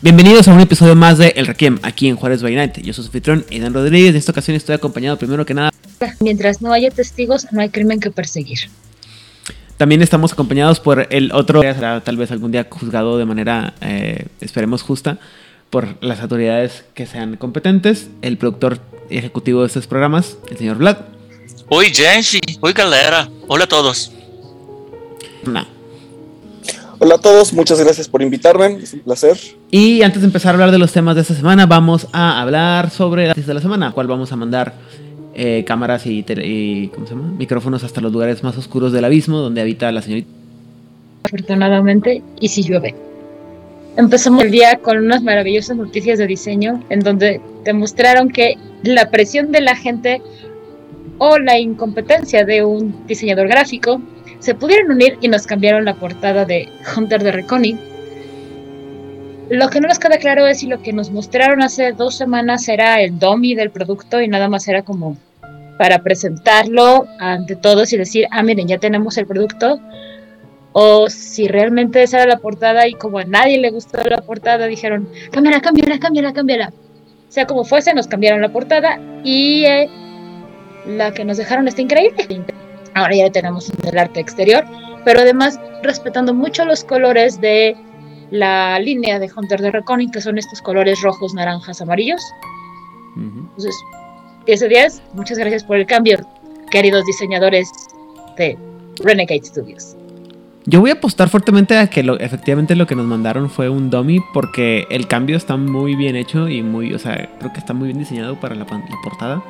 Bienvenidos a un episodio más de El Requiem, aquí en Juárez by Night. Yo soy su anfitrión, Idan Rodríguez. En esta ocasión estoy acompañado primero que nada. Mientras no haya testigos, no hay crimen que perseguir. También estamos acompañados por el otro, será tal vez algún día juzgado de manera, eh, esperemos, justa por las autoridades que sean competentes, el productor ejecutivo de estos programas, el señor Vlad. Oi, gente. Oi, galera. Hola a todos. No. Hola a todos, muchas gracias por invitarme, es un placer. Y antes de empezar a hablar de los temas de esta semana, vamos a hablar sobre la de la semana, cual vamos a mandar eh, cámaras y, tele- y ¿cómo se llama? micrófonos hasta los lugares más oscuros del abismo donde habita la señorita. Afortunadamente, y si llueve. Empezamos el día con unas maravillosas noticias de diseño en donde demostraron que la presión de la gente o la incompetencia de un diseñador gráfico se pudieron unir y nos cambiaron la portada de Hunter de Reckoning. Lo que no nos queda claro es si lo que nos mostraron hace dos semanas era el dummy del producto y nada más era como para presentarlo ante todos y decir, ah, miren, ya tenemos el producto, o si realmente esa era la portada y como a nadie le gustó la portada, dijeron, cámbiala, cámbiala, cámbiala, cámbiala. Sea como fuese, nos cambiaron la portada y eh, la que nos dejaron está increíble. Ahora ya tenemos el arte exterior, pero además respetando mucho los colores de la línea de Hunter de Reckoning, que son estos colores rojos, naranjas, amarillos. Entonces, 10 de 10, muchas gracias por el cambio, queridos diseñadores de Renegade Studios. Yo voy a apostar fuertemente a que lo- efectivamente lo que nos mandaron fue un dummy porque el cambio está muy bien hecho y muy, o sea, creo que está muy bien diseñado para la portada.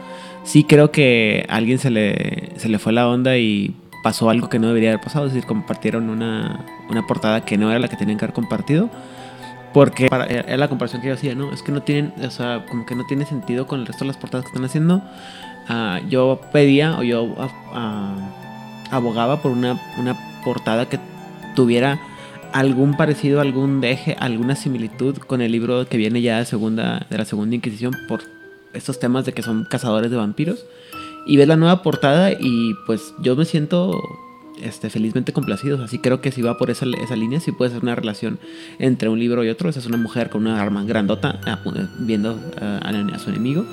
Sí creo que a alguien se le, se le fue la onda y pasó algo que no debería haber pasado, es decir, compartieron una, una portada que no era la que tenían que haber compartido. Porque para- era la comparación que yo hacía, ¿no? Es que no tienen, o sea, como que no tiene sentido con el resto de las portadas que están haciendo. Ah, yo pedía o yo ah, ah, abogaba por una, una portada que tuviera algún parecido, algún deje, alguna similitud con el libro que viene ya de, segunda, de la Segunda Inquisición por estos temas de que son cazadores de vampiros. Y ves la nueva portada y pues yo me siento este, felizmente complacido. Así creo que si va por esa, esa línea, sí puede ser una relación entre un libro y otro. Esa es una mujer con una arma grandota apu- viendo ah, a, a su enemigo.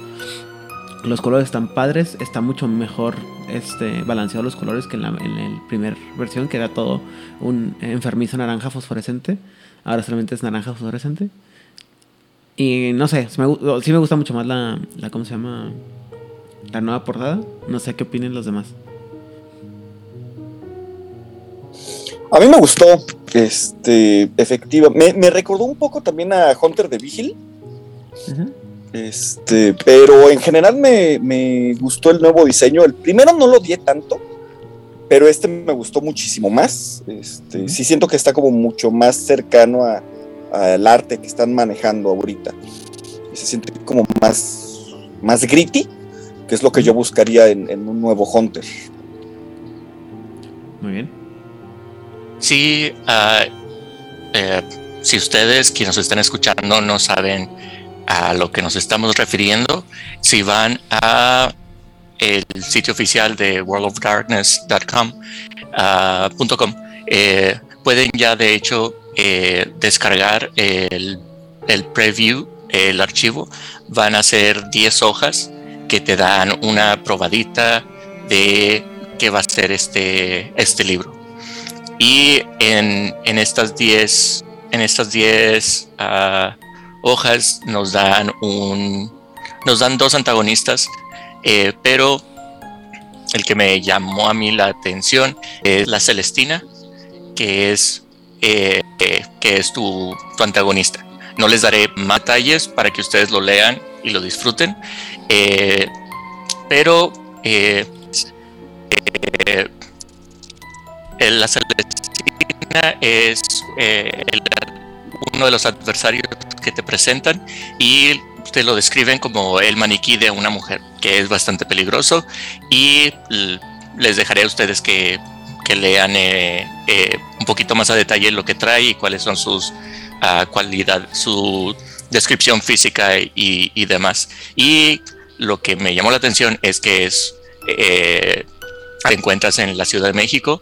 Los colores están padres, está mucho mejor este, balanceado los colores que en la, en primer versión, que era todo un enfermizo naranja fosforescente. Ahora solamente es naranja fosforescente. Y no sé, sí me, sí me gusta mucho más la, la, ¿cómo se llama? La nueva portada. No sé qué opinen los demás. A mí me gustó, este, efectiva. Me, me recordó un poco también a Hunter de Vigil, este, pero en general me, me gustó el nuevo diseño. El primero no lo odié tanto, pero este me gustó muchísimo más. Este, sí siento que está como mucho más cercano a- al arte que están manejando ahorita. Y se siente como más, más gritty, que es lo que yo buscaría en, en un nuevo Hunter. Muy bien. Sí, ah, eh, si ustedes quienes nos están escuchando no saben a lo que nos estamos refiriendo, si van a el sitio oficial de worldofdarkness.com, ah, punto com, eh, pueden ya de hecho eh, descargar el, el preview, el archivo. Van a ser 10 hojas que te dan una probadita de qué va a ser este, este libro. Y en, en estas 10 en estas 10 ah, hojas nos dan un nos dan dos antagonistas, eh, pero el que me llamó a mí la atención es la Celestina, que es eh, eh, que es tu, tu antagonista. No les daré más detalles para que ustedes lo lean y lo disfruten, eh, pero eh, eh, el- la Celestina es eh, uno de los adversarios que te presentan y te lo describen como el maniquí de una mujer, que es bastante peligroso y les dejaré a ustedes que, lean eh, eh, un poquito más a detalle lo que trae y cuáles son sus uh, cualidades, su descripción física y, y, demás. Y lo que me llamó la atención es que es eh, te encuentras en la Ciudad de México,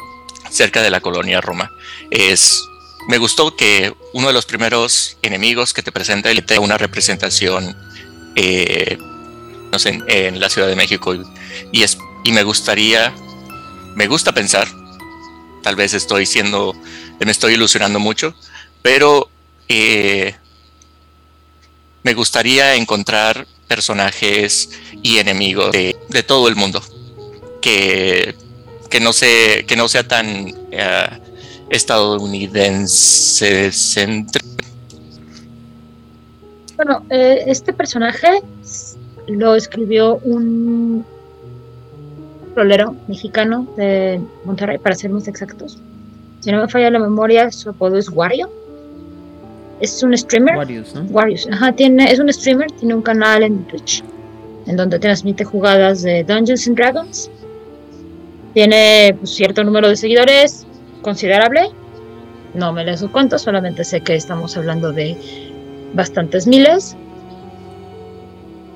cerca de la colonia Roma. Es me gustó que uno de los primeros enemigos que te presenta él te una representación eh, no sé, en, la Ciudad de México y, es, y me gustaría, me gusta pensar, tal vez estoy siendo, me estoy ilusionando mucho, pero eh, me gustaría encontrar personajes y enemigos de, todo el mundo que, que, no, se, que no sea tan uh, estadounidense Bueno, eh, este personaje lo escribió un rolero mexicano de Monterrey, para ser más exactos. Si no me falla la memoria, su apodo es Wario. Es un streamer. Warius, ¿no? Ajá, tiene, es un streamer, tiene un canal en Twitch en donde transmite jugadas de Dungeons and Dragons. Tiene pues, cierto número de seguidores, considerable. No me le su cuánto, solamente sé que estamos hablando de bastantes miles.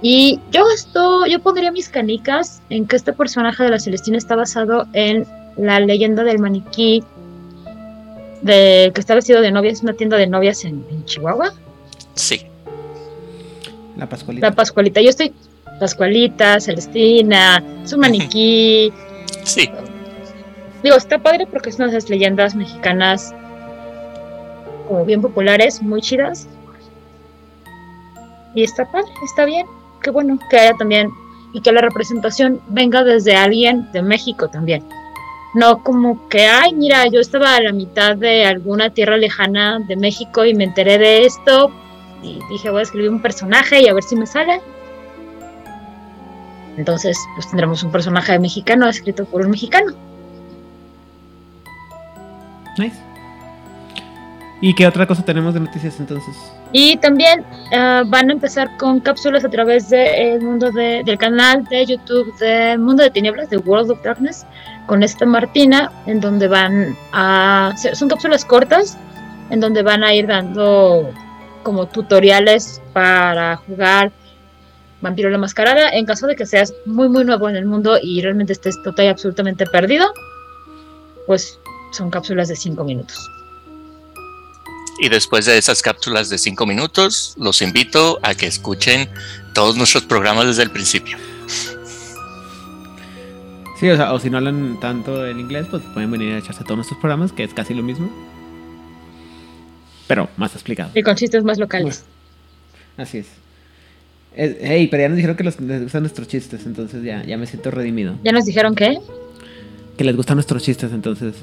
Y yo esto, yo pondría mis canicas en que este personaje de la Celestina está basado en la leyenda del maniquí de que está vestido de novia, es una tienda de novias en, Chihuahua. Sí. La Pascualita. La Pascualita. Yo estoy Pascualita, Celestina, su maniquí. Sí. Digo, está padre porque es una de esas leyendas mexicanas como bien populares, muy chidas. Y está padre, está bien. Qué bueno que haya también y que la representación venga desde alguien de México también. No como que, ay, mira, yo estaba a la mitad de alguna tierra lejana de México y me enteré de esto y dije, voy a escribir un personaje y a ver si me sale. Entonces, pues tendremos un personaje mexicano escrito por un mexicano. Nice. ¿Y qué otra cosa tenemos de noticias entonces? Y también ah, van a empezar con cápsulas a través del mundo del canal de YouTube de Mundo de Tinieblas, de World of Darkness, con esta Martina, en donde van a... Son cápsulas cortas, en donde van a ir dando como tutoriales para jugar Vampiro la Mascarada. En caso de que seas muy, muy nuevo en el mundo y realmente estés total y absolutamente perdido, pues son cápsulas de 5 minutos. Y después de esas cápsulas de 5 minutos, los invito a que escuchen todos nuestros programas desde el principio. Sí, o sea, o si no hablan tanto en inglés, pues pueden venir a echarse todos nuestros programas, que es casi lo mismo. Pero más explicado. Y con chistes más locales. así es. Hey, pero ya nos dijeron que les gustan nuestros chistes, entonces ya, ya me siento redimido. ¿Ya nos dijeron qué? Que les gustan nuestros chistes, entonces.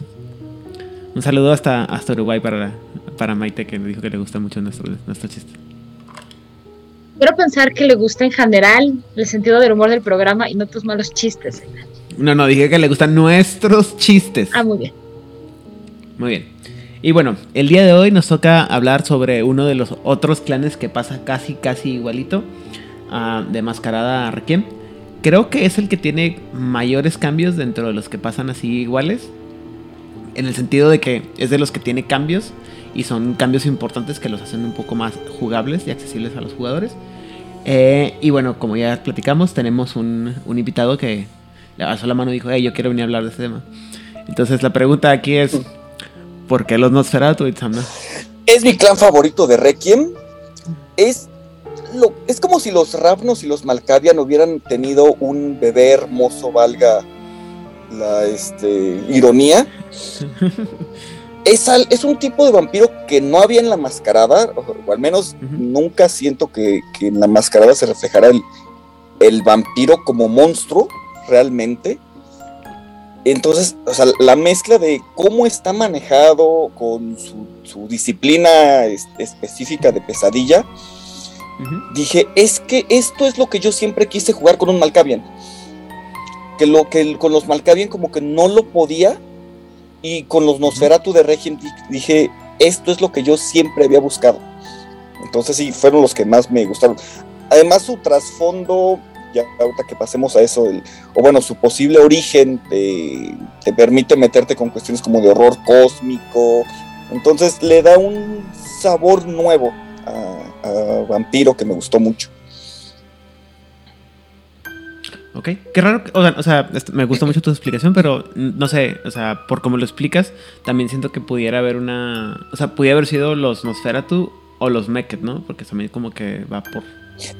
Un saludo hasta, hasta Uruguay para, para Maite, que dijo que le gusta mucho nuestro, nuestro chiste. Quiero pensar que le gusta en general el sentido del humor del programa y no tus malos chistes. No, no, dije que le gustan nuestros chistes. Ah, muy bien. Muy bien. Y bueno, el día de hoy nos toca hablar sobre uno de los otros clanes que pasa casi, casi igualito uh, de Mascarada a Requiem. Creo que es el que tiene mayores cambios dentro de los que pasan así iguales. En el sentido de que es de los que tiene cambios y son cambios importantes que los hacen un poco más jugables y accesibles a los jugadores. Eh, y bueno, como ya platicamos, tenemos un, invitado que le pasó la mano y dijo, hey, yo quiero venir a hablar de este tema. Entonces la pregunta aquí es, ¿por qué los Nosferatu, Itzamna? Es mi clan favorito de Requiem. Es, lo, es como si los Ravnos y los Malkavian hubieran tenido un bebé hermoso, valga la este, ironía. es, un tipo de vampiro que no había en la mascarada, o, al menos nunca siento que, en la mascarada se reflejará el, el, vampiro como monstruo realmente. Entonces, o sea, la mezcla de cómo está manejado con su, disciplina específica de pesadilla, dije, es que esto es lo que yo siempre quise jugar con un Malkavian. Que lo que con los Malkavian como que no lo podía y con los Nosferatu de Regim dije, esto es lo que yo siempre había buscado. Entonces sí, fueron los que más me gustaron. además su trasfondo, ya ahorita que pasemos a eso, o bueno, su posible origen te, permite meterte con cuestiones como de horror cósmico, entonces le da un sabor nuevo a, a Vampiro que me gustó mucho. Ok, qué raro, o sea, me gustó mucho tu explicación, pero no sé, o sea, por cómo lo explicas, también siento que pudiera haber una, o sea, pudiera haber sido los Nosferatu o los Meket, ¿no? Porque también como que va por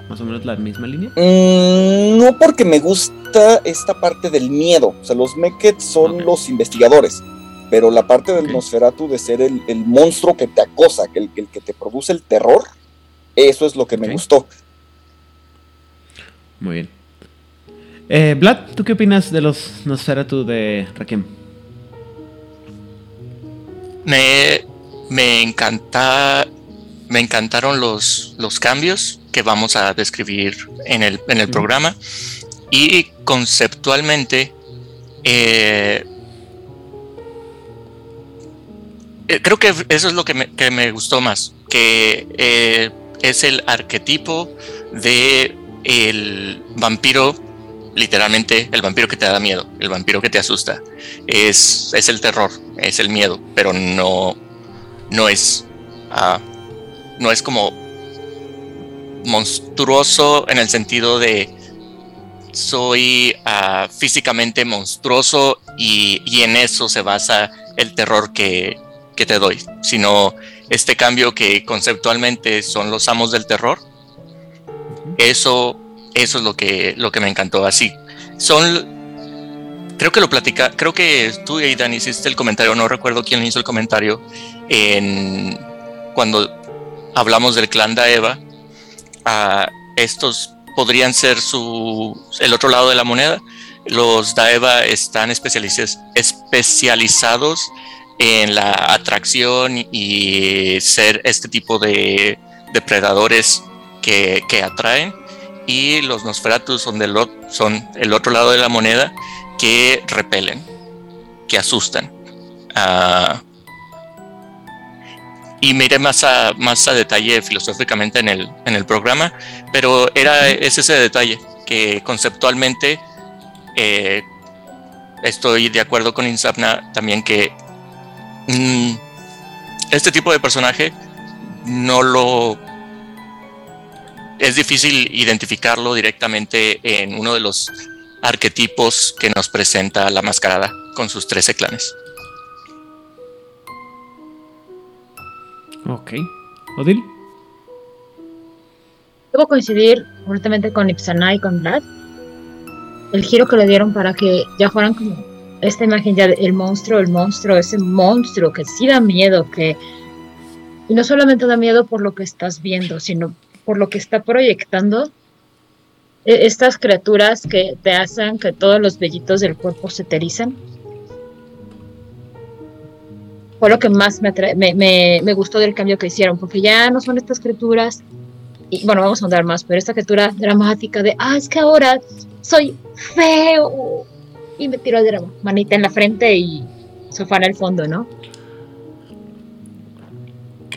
más o menos la misma línea. Mm, no porque me gusta esta parte del miedo, o sea, los Meket son los investigadores, pero la parte del Nosferatu de ser el, monstruo que te acosa, que el, el, que te produce el terror, eso es lo que me gustó. Muy bien. Eh, Vlad, ¿tú qué opinas de los Nosferatu de Rakim? Me, me encanta. Me encantaron los, los cambios que vamos a describir en el, en el programa. Y conceptualmente. Eh, eh, creo que eso es lo que me, que me gustó más. Que eh, es el arquetipo de el vampiro literalmente el vampiro que te da miedo, el vampiro que te asusta. Es, es el terror, es el miedo, pero no, no es, uh, no es como monstruoso en el sentido de soy uh, físicamente monstruoso y, y, en eso se basa el terror que, que te doy, sino este cambio que conceptualmente son los amos del terror. Eso eso es lo que, lo que me encantó. Así, son, creo que lo platica, creo que tú, Aidan, hiciste el comentario, no recuerdo quién hizo el comentario, en, cuando hablamos del clan Daeva, a estos podrían ser su, el otro lado de la moneda. Los Daeva están especializados en la atracción y ser este tipo de depredadores que, que atraen y los Nosferatus son, el otro lado de la moneda que repelen, que asustan. Uh, y miré más a, más a detalle filosóficamente en el, en el programa, pero era, es ese detalle que conceptualmente eh, estoy de acuerdo con Insapna también que mm, este tipo de personaje no lo es difícil identificarlo directamente en uno de los arquetipos que nos presenta la mascarada con sus 13 clanes. Ok. ¿Odil? Debo coincidir completamente con Ipsana y con Vlad. El giro que le dieron para que ya fueran como esta imagen ya del monstruo, el monstruo, ese monstruo que sí da miedo, que y no solamente da miedo por lo que estás viendo, sino por lo que está proyectando, e, estas criaturas que te hacen que todos los vellitos del cuerpo se etericen. Fue lo que más me, me, me, gustó del cambio que hicieron, porque ya no son estas criaturas, y bueno, vamos a andar más, pero esta criatura dramática de, ah, es que ahora soy feo, y me tiro de manita en la frente y sofá en el fondo, ¿no?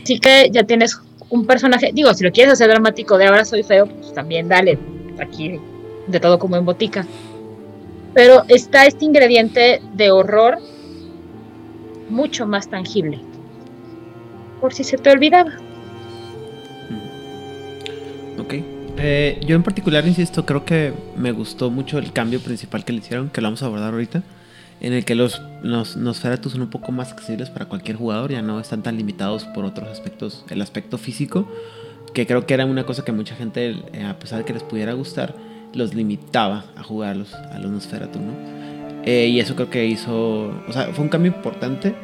Así que ya tienes un personaje, digo, si lo quieres hacer dramático de ahora soy feo, pues también dale, aquí de todo como en botica. Pero está este ingrediente de horror mucho más tangible. Por si se te olvidaba. Mm. Ok. Eh, yo en particular, insisto, creo que me gustó mucho el cambio principal que le hicieron, que lo vamos a abordar ahorita en el que los, los Nosferatu son un poco más accesibles para cualquier jugador, ya no están tan limitados por otros aspectos, el aspecto físico, que creo que era una cosa que mucha gente, eh, a pesar de que les pudiera gustar, los limitaba a jugarlos a los Nosferatu, ¿no? Eh, y eso creo que hizo, o sea, fue un cambio importante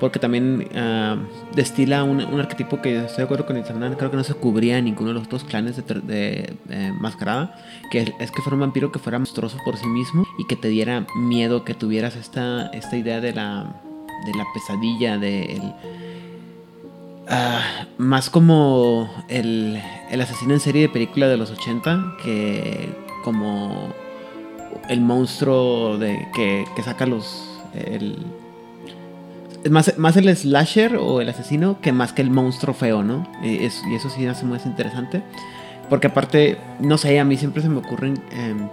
porque también ah, destila un, arquetipo que estoy de acuerdo con Internet, creo que no se cubría en ninguno de los dos clanes de, Mascarada, que es, que fuera un vampiro que fuera monstruoso por sí mismo y que te diera miedo, que tuvieras esta, esta idea de la, de la pesadilla, de ah, más como el, el asesino en serie de película de los 80 que como el monstruo de que, que saca los... El, más, más el slasher o el asesino que más que el monstruo feo, ¿no? Y, eso sí hace más interesante. Porque aparte, no sé, a mí siempre se me ocurren... Em,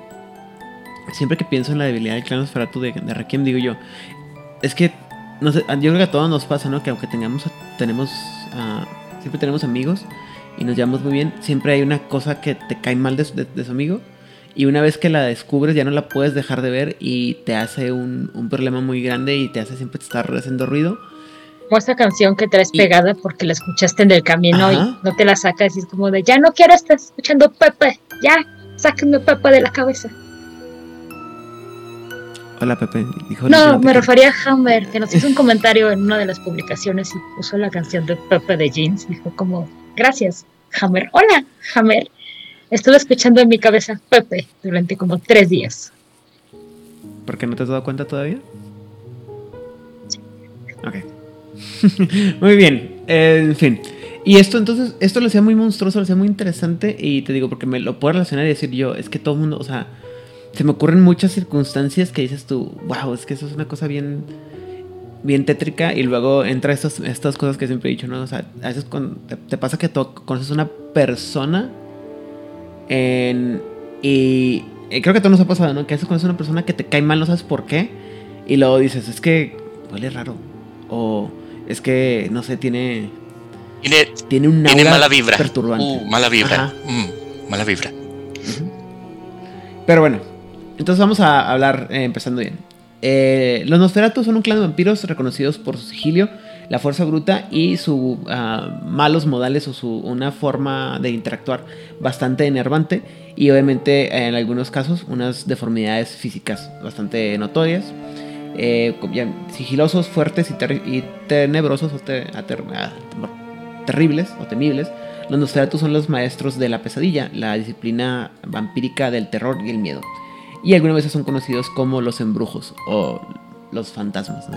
siempre que pienso en la debilidad del clan Nosferatu de, de Requiem, digo yo, es que, yo creo que a todos nos pasa, ¿no? Que aunque tengamos, tenemos, ah, siempre tenemos amigos y nos llevamos muy bien, siempre hay una cosa que te cae mal de, su amigo y una vez que la descubres ya no la puedes dejar de ver y te hace un, un problema muy grande y te hace siempre estar haciendo ruido. Como esa canción que traes pegada porque la escuchaste en el camino y no te la sacas y es como de, ya no quiero estar escuchando Pepe, ya, sáquenme Pepe de la cabeza. Hola Pepe. Dijo no, me refería a Hammer, que nos hizo un comentario en una de las publicaciones y puso la canción de Pepe de Jeans. Dijo como, gracias, Hammer. Hola, Hammer. Estuve escuchando en mi cabeza Pepe durante como tres días. ¿Por qué no te has dado cuenta todavía? Ok. muy bien. en fin. Y esto entonces, esto lo hacía muy monstruoso, lo hacía muy interesante. Y te digo, porque me lo puedo relacionar y decir yo, es que todo el mundo, o sea, se me ocurren muchas circunstancias que dices tú, wow, es que eso es una cosa bien, bien tétrica. Y luego entra estas, estas cosas que siempre he dicho, ¿no? O sea, a veces cuando te, pasa que tú conoces una persona en, y, creo que a todos nos ha pasado, ¿no? Que a veces conoces una persona que te cae mal, no sabes por qué. Y luego dices, es que huele raro. O es que, no sé, tiene. Tiene, tiene un tiene mala vibra. perturbante. Uh, mala vibra. Mm, mala vibra. Pero bueno, entonces vamos a hablar eh, empezando bien. Eh, los Nosferatu son un clan de vampiros reconocidos por su sigilio, la fuerza bruta y sus ah, malos modales o su, una forma de interactuar bastante enervante y obviamente en algunos casos unas deformidades físicas bastante notorias. Eh, sigilosos, fuertes y, tenebrosos o ah, terribles o temibles. Los Nosferatu son los maestros de la pesadilla, la disciplina vampírica del terror y el miedo. Y algunas veces son conocidos como los embrujos o los fantasmas.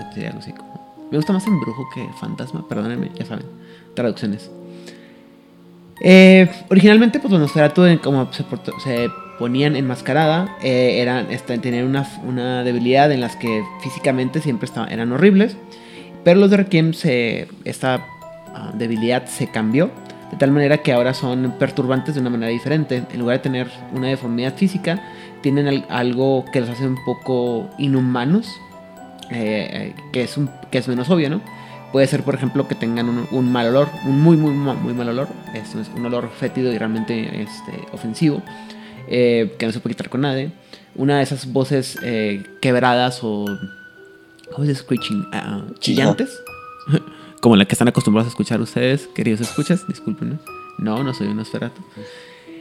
Me gusta más embrujo que fantasma, perdónenme, ya saben, traducciones. Eh, originalmente, pues Nosferatu, como se, se ponían enmascarada, eh, eran, este, tenían una, una, debilidad en las que físicamente siempre estaban, eran horribles. Pero los de Requiem, se, esta ah, debilidad se cambió. De tal manera que ahora son perturbantes de una manera diferente. En lugar de tener una deformidad física, tienen algo que los hace un poco inhumanos, eh, que, es un, que es menos obvio, ¿no? Puede ser, por ejemplo, que tengan un, mal olor, un muy, muy, muy mal olor. Es un olor fétido y realmente este, ofensivo, eh, que no se puede quitar con nadie. Una de esas voces eh, quebradas o. ¿Cómo se? Screeching. Ah, ah, chillantes. Como la que están acostumbrados a escuchar ustedes, queridos escuchas, disculpen. No, no soy un esferato.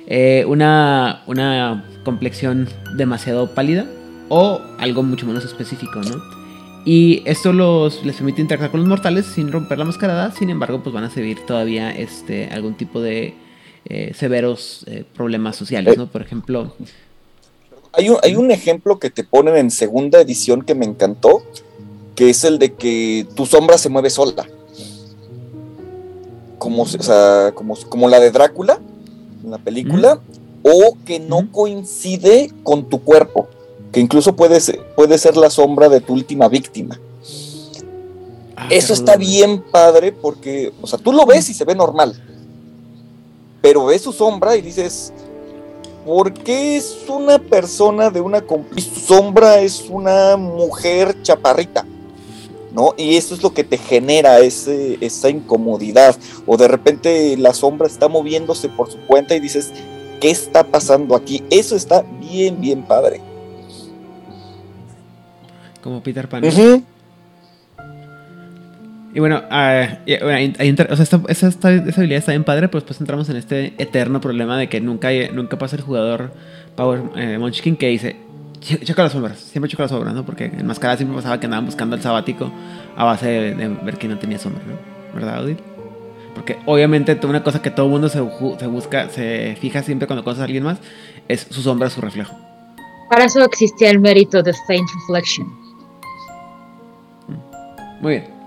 Eh, una, una complexión demasiado pálida o algo mucho menos específico, ¿no? Y esto los, les permite interactuar con los mortales sin romper la mascarada, sin embargo, pues van a servir todavía este, algún tipo de eh, severos eh, problemas sociales, ¿no? Por ejemplo... Hay un, hay un ejemplo que te ponen en segunda edición que me encantó, que es el de que tu sombra se mueve sola. Como, o sea, como, como la de Drácula, la película, o que no coincide con tu cuerpo, que incluso puede ser, puede ser la sombra de tu última víctima. Ah, Eso está bien padre porque, o sea, tú lo ves y se ve normal, pero ves su sombra y dices, ¿por qué es una persona de una... Y su sombra es una mujer chaparrita? ¿no? Y eso es lo que te genera ese, esa incomodidad. O de repente la sombra está moviéndose por su cuenta y dices, ¿qué está pasando aquí? Eso está bien, bien padre. Como Peter Pan. Y bueno, uh, o sea, esta, esa, habilidad está bien padre, pero después entramos en este eterno problema de que nunca, nunca pasa el jugador Power eh, Munchkin que dice, Checa las sombras, siempre checa las sombras, ¿no? Porque en Mascarada siempre pasaba que andaban buscando el sabático a base de, ver que no tenía sombra, ¿no? ¿Verdad, Odil? Porque obviamente una cosa que todo el mundo se, busca, se fija siempre cuando conoce a alguien más, es su sombra, su reflejo. Para eso existía el mérito de Faint Reflection. Muy bien.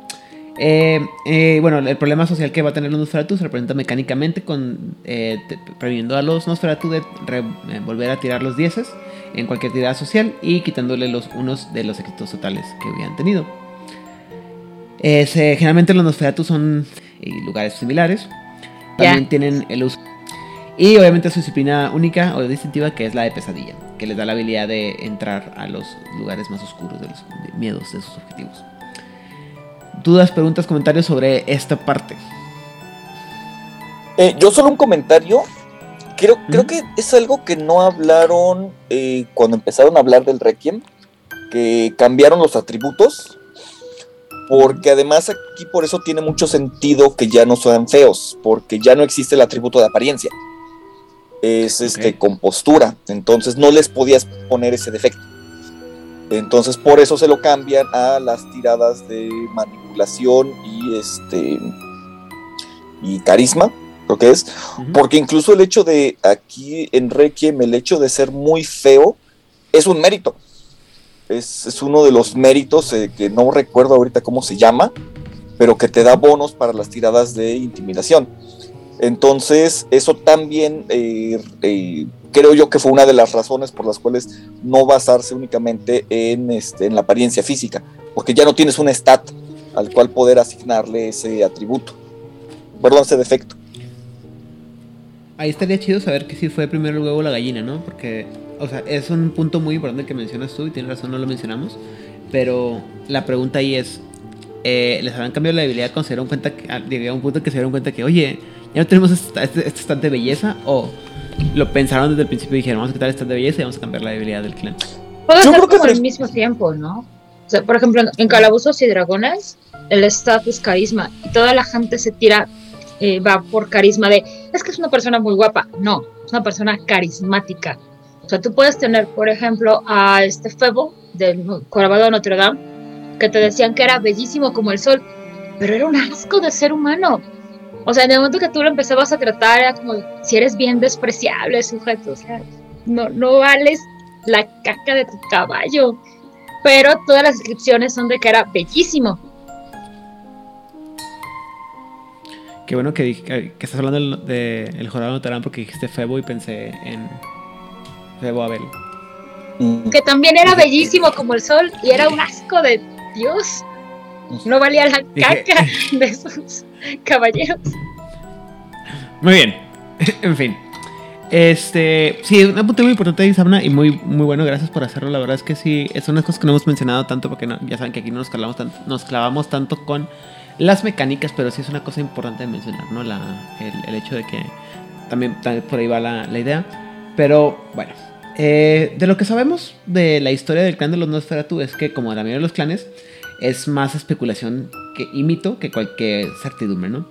Eh, eh, bueno, el problema social que va a tener los Nosferatu se representa mecánicamente con eh, previniendo a los Nosferatu de volver a tirar los dieces en cualquier tirada social y quitándole los unos de los éxitos totales que hubieran tenido. generalmente los Nosferatu son lugares similares. También tienen el uso. Y obviamente su disciplina única o distintiva que es la de pesadilla, que les da la habilidad de entrar a los lugares más oscuros de los miedos de sus objetivos. Dudas, preguntas, comentarios sobre esta parte. Eh, yo solo un comentario. Creo, creo que es algo que no hablaron eh, cuando empezaron a hablar del Requiem, que cambiaron los atributos, porque además aquí por eso tiene mucho sentido que ya no sean feos, porque ya no existe el atributo de apariencia. Es este compostura, entonces no les podías poner ese defecto. Entonces por eso se lo cambian a las tiradas de manipulación y este y carisma que es, porque incluso el hecho de aquí en Requiem, el hecho de ser muy feo, es un mérito. Es, uno de los méritos eh, que no recuerdo ahorita cómo se llama, pero que te da bonos para las tiradas de intimidación. Entonces, eso también eh, eh, creo yo que fue una de las razones por las cuales no basarse únicamente en, este, en la apariencia física, porque ya no tienes un stat al cual poder asignarle ese atributo, perdón, ese defecto ahí estaría chido saber que si fue primero el huevo la gallina, ¿no? Porque, o sea, es un punto muy importante que mencionas tú y tienes razón, no lo mencionamos. Pero la pregunta ahí es, eh, ¿les habrán cambiado la debilidad cuando se dieron cuenta, que, a un punto que se dieron cuenta que, oye, ya no tenemos este, este, este de belleza? ¿O lo pensaron desde el principio y dijeron, vamos a quitar este de belleza y vamos a cambiar la debilidad del clan? Puede ser como al mismo tiempo, ¿no? O sea, por ejemplo, en Calabozos y Dragones, el status carisma y toda la gente se tira eh, va por carisma de, es que es una persona muy guapa. No, es una persona carismática. O sea, tú puedes tener, por ejemplo, a este Febo del Corabado de Notre Dame, que te decían que era bellísimo como el sol, pero era un asco de ser humano. O sea, en el momento que tú lo empezabas a tratar, era como si eres bien despreciable, sujeto. O sea, no, no vales la caca de tu caballo. Pero todas las descripciones son de que era bellísimo. Qué bueno que, que, estás hablando del de, el Jorado Notarán porque dijiste Febo y pensé en Febo Abel. Mm. Que también era bellísimo como el sol y era un asco de Dios. No valía la caca de esos caballeros. Muy bien. en fin. Este, sí, un punto muy importante Isabna y muy, muy bueno, gracias por hacerlo. La verdad es que sí, son unas cosas que no hemos mencionado tanto porque ya saben que aquí no nos clavamos, tanto, nos clavamos tanto con las mecánicas, pero sí es una cosa importante de mencionar, ¿no? La, el, hecho de que también, por ahí va la, la idea. Pero bueno, eh, de lo que sabemos de la historia del clan de los Nosferatu es que, como la mayoría de los clanes, es más especulación que, y mito que cualquier certidumbre, ¿no?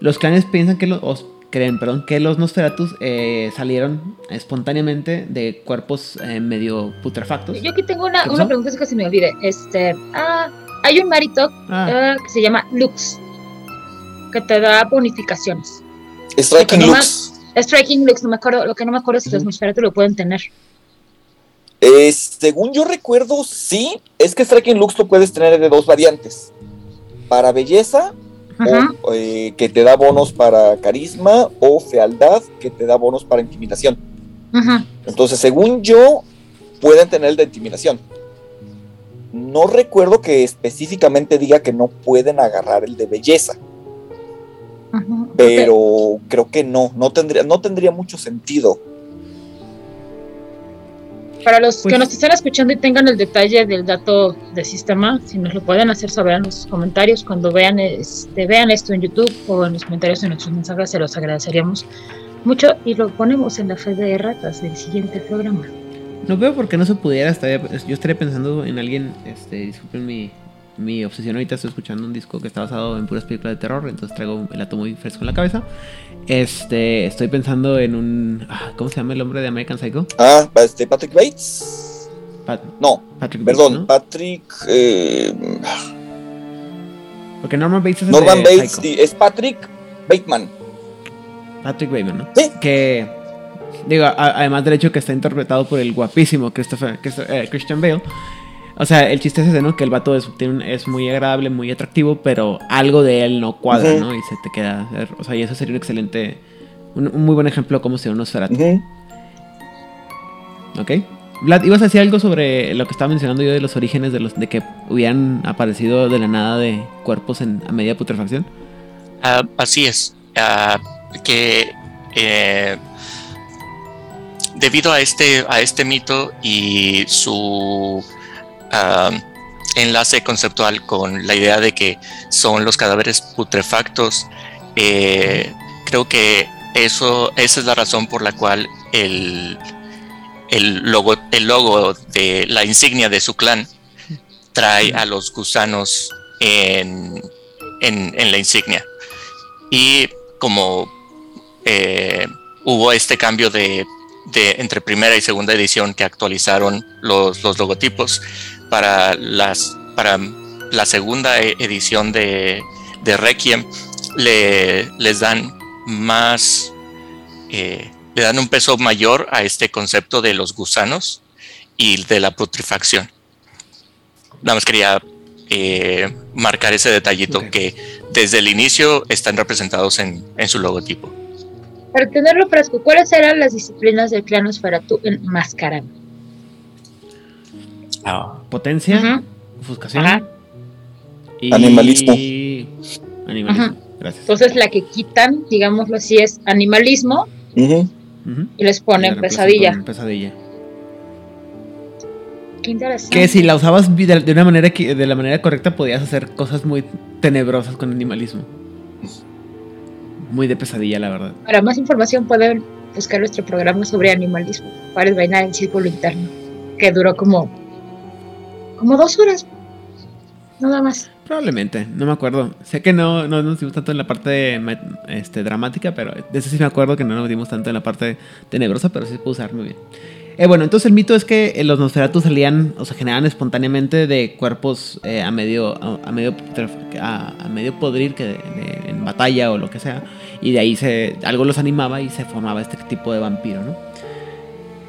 Los clanes piensan que los, creen, perdón, que los Nosferatus eh, salieron espontáneamente de cuerpos eh, medio putrefactos. Yo aquí tengo una, una pregunta que se me olvide. Este, ah, hay un Marito ah. eh, que se llama Lux, que te da bonificaciones. Striking Lux. Striking Lux, no me acuerdo, lo que no me acuerdo es si los Nosferatu lo pueden tener. Eh, según yo recuerdo, sí, es que Striking Lux lo puedes tener de dos variantes. Para belleza, o, eh, que te da bonos para carisma, o fealdad, que te da bonos para intimidación. Entonces, según yo, pueden tener el de intimidación. No recuerdo que específicamente diga que no pueden agarrar el de belleza. Pero creo que no, no tendría, no tendría mucho sentido. Para los que pues nos estén escuchando y tengan el detalle del dato de sistema, si nos lo pueden hacer saber en los comentarios cuando vean este, vean esto en YouTube o en los comentarios en nuestros mensajes, se los agradeceríamos mucho y lo ponemos en la fe de ratas del siguiente programa. No veo por qué no se pudiera. yo estaría pensando en alguien. Este, disculpen mi, mi obsesión. Ahorita estoy escuchando un disco que está basado en puras películas de terror. Entonces traigo el ato muy fresco en la cabeza. Este, estoy pensando en un. Ah, ¿Cómo se llama el hombre de American Psycho? Ah, este, Patrick Bates. no, Patrick perdón, Patrick. Eh, Porque Norman Bates es Norman Bates es Patrick Bateman. Patrick Bateman, ¿no? Sí. Que Digo, además del hecho que está interpretado por el guapísimo Christopher, eh, Christian Bale. O sea, el chiste es ese, ¿no? Que el vato es, es muy agradable, muy atractivo, pero algo de él no cuadra, ¿no? Y se te queda. O sea, y eso sería un excelente. Un, muy buen ejemplo de cómo se unos Ferati. Ok. Vlad, ¿ibas a decir algo sobre lo que estaba mencionando yo de los orígenes de los de que hubieran aparecido de la nada de cuerpos en, a media putrefacción? Ah, así es. Ah, que. Eh, debido a este, a este mito y su ah, enlace conceptual con la idea de que son los cadáveres putrefactos, eh, creo que eso, esa es la razón por la cual el, el, logo, el logo de la insignia de su clan trae a los gusanos en, en, la insignia. Y como eh, hubo este cambio de, entre primera y segunda edición que actualizaron los, los logotipos para las para la segunda e, edición de, de Requiem le, les dan más eh, le dan un peso mayor a este concepto de los gusanos y de la putrefacción. Nada más quería eh, marcar ese detallito que desde el inicio están representados en, su logotipo. Para tenerlo fresco, ¿cuáles eran las disciplinas del clan Osferatu en Mascarano? Potencia, ofuscación y animalismo. Animalismo. Gracias. Entonces la que quitan, digámoslo así, es animalismo y les ponen pesadilla. pesadilla. Que si la usabas de, una manera de la manera correcta podías hacer cosas muy tenebrosas con animalismo. Muy de pesadilla, la verdad. Para más información pueden buscar nuestro programa sobre animalismo. Para bailar en círculo interno. Que duró como. Como dos horas. Nada más. Probablemente, no me acuerdo. Sé que no, no nos dimos tanto en la parte este, dramática, pero de eso sí me acuerdo que no nos dimos tanto en la parte tenebrosa, pero sí se puede usar muy bien. Eh, bueno, entonces el mito es que eh, los Nosferatu salían o se generaban espontáneamente de cuerpos eh, a medio a, medio a, medio podrir que en batalla o lo que sea y de ahí se algo los animaba y se formaba este tipo de vampiro, ¿no?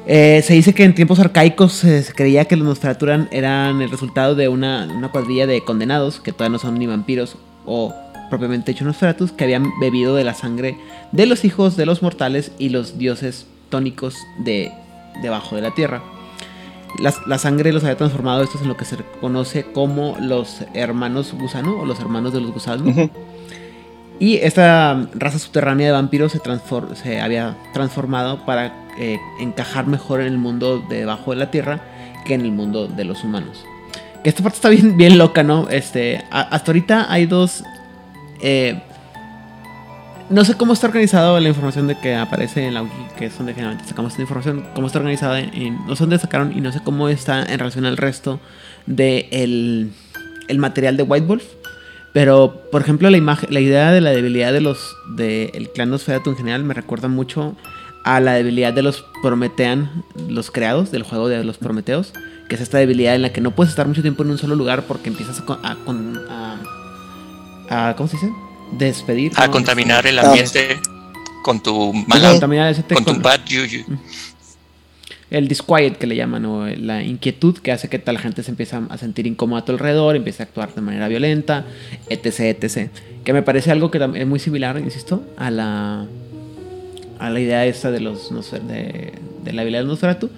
Se dice que en tiempos arcaicos se creía que los Nosferatu eran el resultado de una, una cuadrilla de condenados que todavía no son ni vampiros o propiamente hechos Nosferatus que habían bebido de la sangre de los hijos de los mortales y los dioses tónicos de debajo de la tierra. La, sangre los había transformado estos en lo que se conoce como los hermanos gusano o los hermanos de los gusanos. Y esta raza subterránea de vampiros se, había transformado para eh, encajar mejor en el mundo debajo de la tierra que en el mundo de los humanos. Que esta parte está bien, bien loca, ¿no? Este, hasta ahorita hay dos eh, no sé cómo está organizado la información de que aparece en la wiki, que es donde generalmente sacamos esta información, cómo está organizada, en, no sé dónde sacaron y no sé cómo está en relación al resto del de el material de White Wolf. Pero, por ejemplo, la, imagen, la idea de la debilidad de los del clan Nosferatu en general me recuerda mucho a la debilidad de los Prometean, los creados del juego de los Prometeos, que es esta debilidad en la que no puedes estar mucho tiempo en un solo lugar porque empiezas a, a, a ¿cómo se dice? despedir. A contaminar el ambiente con tu mala, con, tu bad juju. El disquiet que le llaman, o la inquietud que hace que tal gente se empiece a sentir incómoda a tu alrededor, empiece a actuar de manera violenta, etc, etc. Que me parece algo que es muy similar, insisto, a la a la idea esta de los de, de la habilidad de Nosferatu.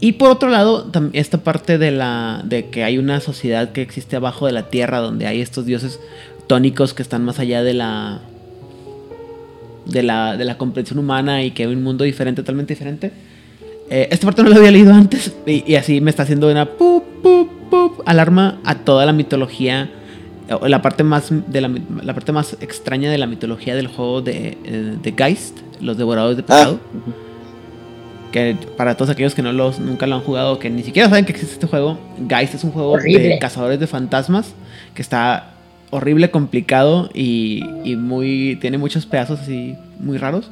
Y por otro lado, esta parte de la de que hay una sociedad que existe abajo de la tierra donde hay estos dioses tónicos que están más allá de la de la, de la comprensión humana y que hay un mundo diferente, totalmente diferente. Eh, esta parte no lo había leído antes y, así me está haciendo una pup, pup, pup, alarma a toda la mitología, la parte más de la, la, parte más extraña de la mitología del juego de, eh, de Geist, los devoradores de pecado. Ah. Que para todos aquellos que no los, nunca lo han jugado, que ni siquiera saben que existe este juego, Geist es un juego de cazadores de fantasmas que está horrible, complicado y, muy. tiene muchos pedazos así muy raros.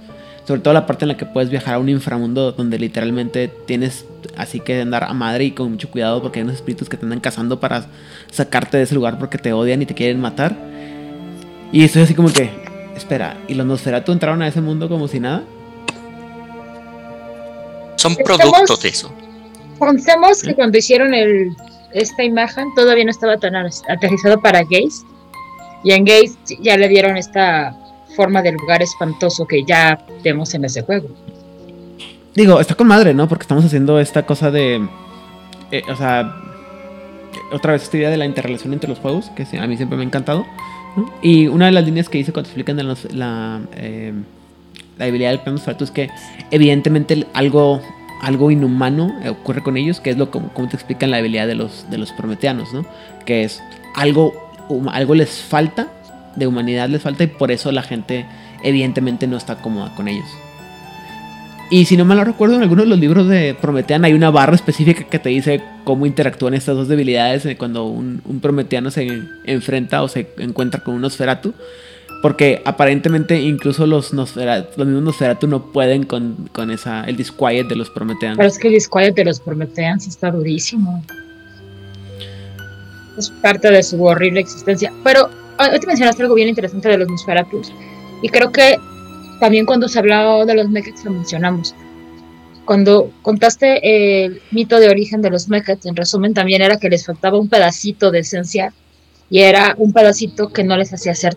Sobre todo la parte en la que puedes viajar a un inframundo donde literalmente tienes así que andar a madre y con mucho cuidado porque hay unos espíritus que te andan cazando para sacarte de ese lugar porque te odian y te quieren matar. Y estoy así como que, espera, ¿y los Nosferatu entraron a ese mundo como si nada? Son productos de eso. Pensamos que cuando hicieron el, esta imagen todavía no estaba tan aterrizado para gays y en Gates ya le dieron esta forma de lugar espantoso que ya vemos en ese juego. Digo, está con madre, ¿no? Porque estamos haciendo esta cosa de. Eh, o sea. Otra vez esta idea de la interrelación entre los juegos, que a mí siempre me ha encantado. Y una de las líneas que hice cuando explican la, eh, la debilidad del plan es que, evidentemente, algo algo inhumano ocurre con ellos, que es lo como, como te explican la habilidad de los, de los prometeanos, ¿no? Que es algo, algo les falta, de humanidad les falta y por eso la gente evidentemente no está cómoda con ellos. Y si no mal recuerdo, en algunos de los libros de Prometean hay una barra específica que te dice cómo interactúan estas dos debilidades eh, cuando un, Prometeano se enfrenta o se encuentra con un Nosferatu. Porque aparentemente incluso los, Nosferatu, mismos Nosferatu no pueden con, con, esa, el disquiet de los Prometeanos. Pero es que el disquiet de los Prometeans está durísimo. Es parte de su horrible existencia. Pero hoy te mencionaste algo bien interesante de los Nosferatus. Y creo que también cuando se hablaba de los mechas lo mencionamos. Cuando contaste el mito de origen de los mechas, en resumen también era que les faltaba un pedacito de esencia y era un pedacito que no les hacía ser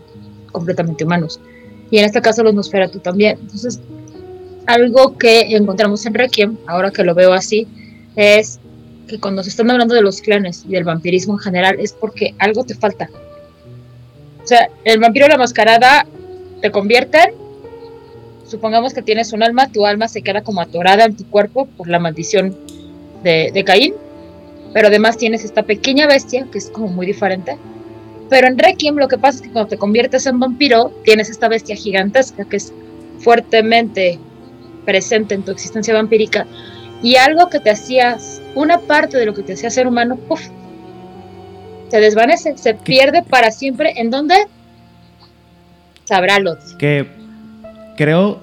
completamente humanos. Y en este caso los Nosferatu también. Entonces, algo que encontramos en Requiem, ahora que lo veo así, es que cuando se están hablando de los clanes y del vampirismo en general es porque algo te falta. O sea, el vampiro la mascarada te convierten supongamos que tienes un alma, tu alma se queda como atorada en tu cuerpo por la maldición de, Caín, pero además tienes esta pequeña bestia que es como muy diferente. Pero en Requiem lo que pasa es que cuando te conviertes en vampiro, tienes esta bestia gigantesca que es fuertemente presente en tu existencia vampírica y algo que te hacías, una parte de lo que te hacía ser humano, puff, se desvanece, se pierde para siempre. ¿En dónde? Sabrá Que creo,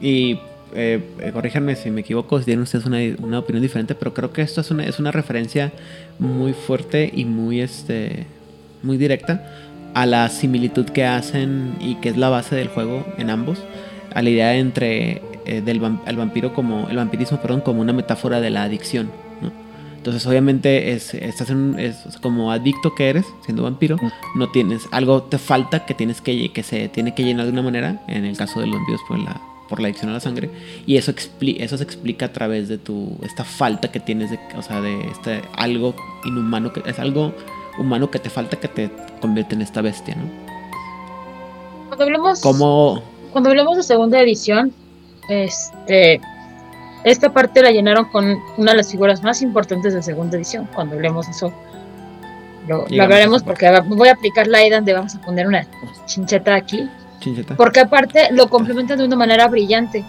y eh, corríjanme si me equivoco, si tienen ustedes una, opinión diferente, pero creo que esto es una, es una referencia muy fuerte y muy, este, muy directa a la similitud que hacen y que es la base del juego en ambos, a la idea entre eh, del el vampiro como el vampirismo, perdón, como una metáfora de la adicción. Entonces, obviamente, es, estás en, es, como adicto que eres, siendo vampiro, no tienes, algo te falta que tienes que, que se tiene que llenar de una manera, en el caso de los vampiros por la, por la adicción a la sangre, y eso, eso se explica a través de tu, esta falta que tienes, de, o sea, de este, algo inhumano, que es algo humano que te falta que te convierte en esta bestia, ¿no? Cuando hablamos, cuando hablamos de segunda edición, este esta parte la llenaron con una de las figuras más importantes de segunda edición. Cuando hablemos de eso, lo, hablaremos porque voy a aplicar la idea donde vamos a poner una chincheta aquí. Porque aparte lo complementan de una manera brillante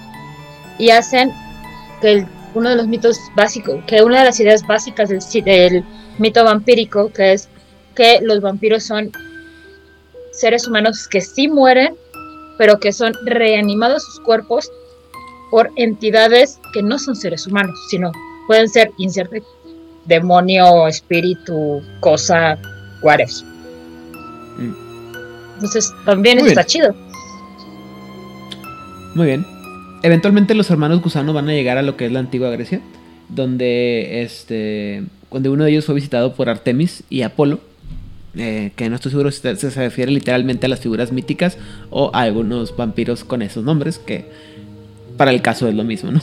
y hacen que uno de los mitos básicos, que una de las ideas básicas del, del mito vampírico, que es que los vampiros son seres humanos que sí mueren, pero que son reanimados sus cuerpos por entidades que no son seres humanos, sino pueden ser inserte demonio, espíritu, cosa, whatever. Mm. Entonces también está chido. Muy bien. Eventualmente los hermanos gusano van a llegar a lo que es la antigua Grecia, donde este, donde uno de ellos fue visitado por Artemis y Apolo, eh, que no estoy seguro si se, se refiere literalmente a las figuras míticas o a algunos vampiros con esos nombres que para el caso es lo mismo, ¿no?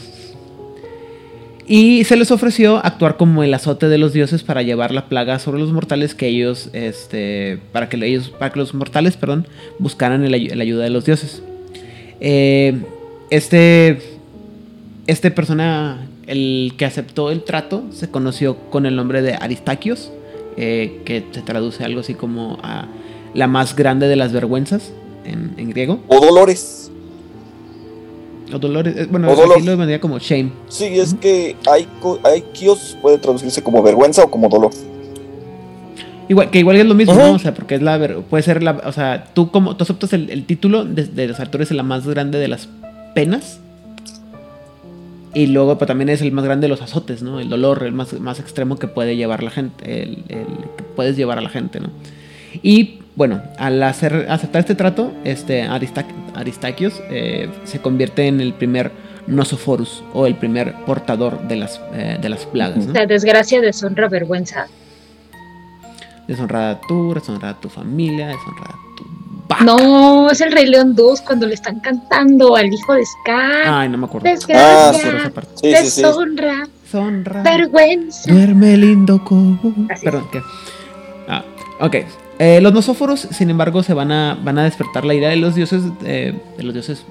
Y se les ofreció actuar como el azote de los dioses para llevar la plaga sobre los mortales que ellos, este, para que ellos, para que los mortales, perdón, buscaran la ayuda de los dioses. Eh, este, este persona, el que aceptó el trato, se conoció con el nombre de Aristaquios, eh, que se traduce algo así como a la más grande de las vergüenzas en, en griego. O Dolores. O dolores, eh, bueno, aquí lo vendría como shame. Sí, es que hay, hay kios puede traducirse como vergüenza o como dolor. Igual, que igual es lo mismo, ¿no? O sea, porque es la puede ser la, o sea, tú como tú aceptas el, título de, los actores es la más grande de las penas. Y luego pues, también es el más grande de los azotes, ¿no? El dolor, el más, más extremo que puede llevar la gente, el, el que puedes llevar a la gente, ¿no? Y bueno, al hacer, aceptar este trato, este Aristaquios eh, se convierte en el primer Nosophorus o el primer portador de las, eh, de las plagas. La desgracia, deshonra, vergüenza. Deshonrada tú, deshonrada tu familia, deshonrada tu No, es el Rey León 2 cuando le están cantando al hijo de Scar. Ay, no me acuerdo. Desgracia, ah, deshonra, vergüenza. Duerme lindo como. Perdón, ¿qué? Ah, ok. Eh, los nosóforos, sin embargo, se van a, van a despertar la idea de los dioses, eh, de los dioses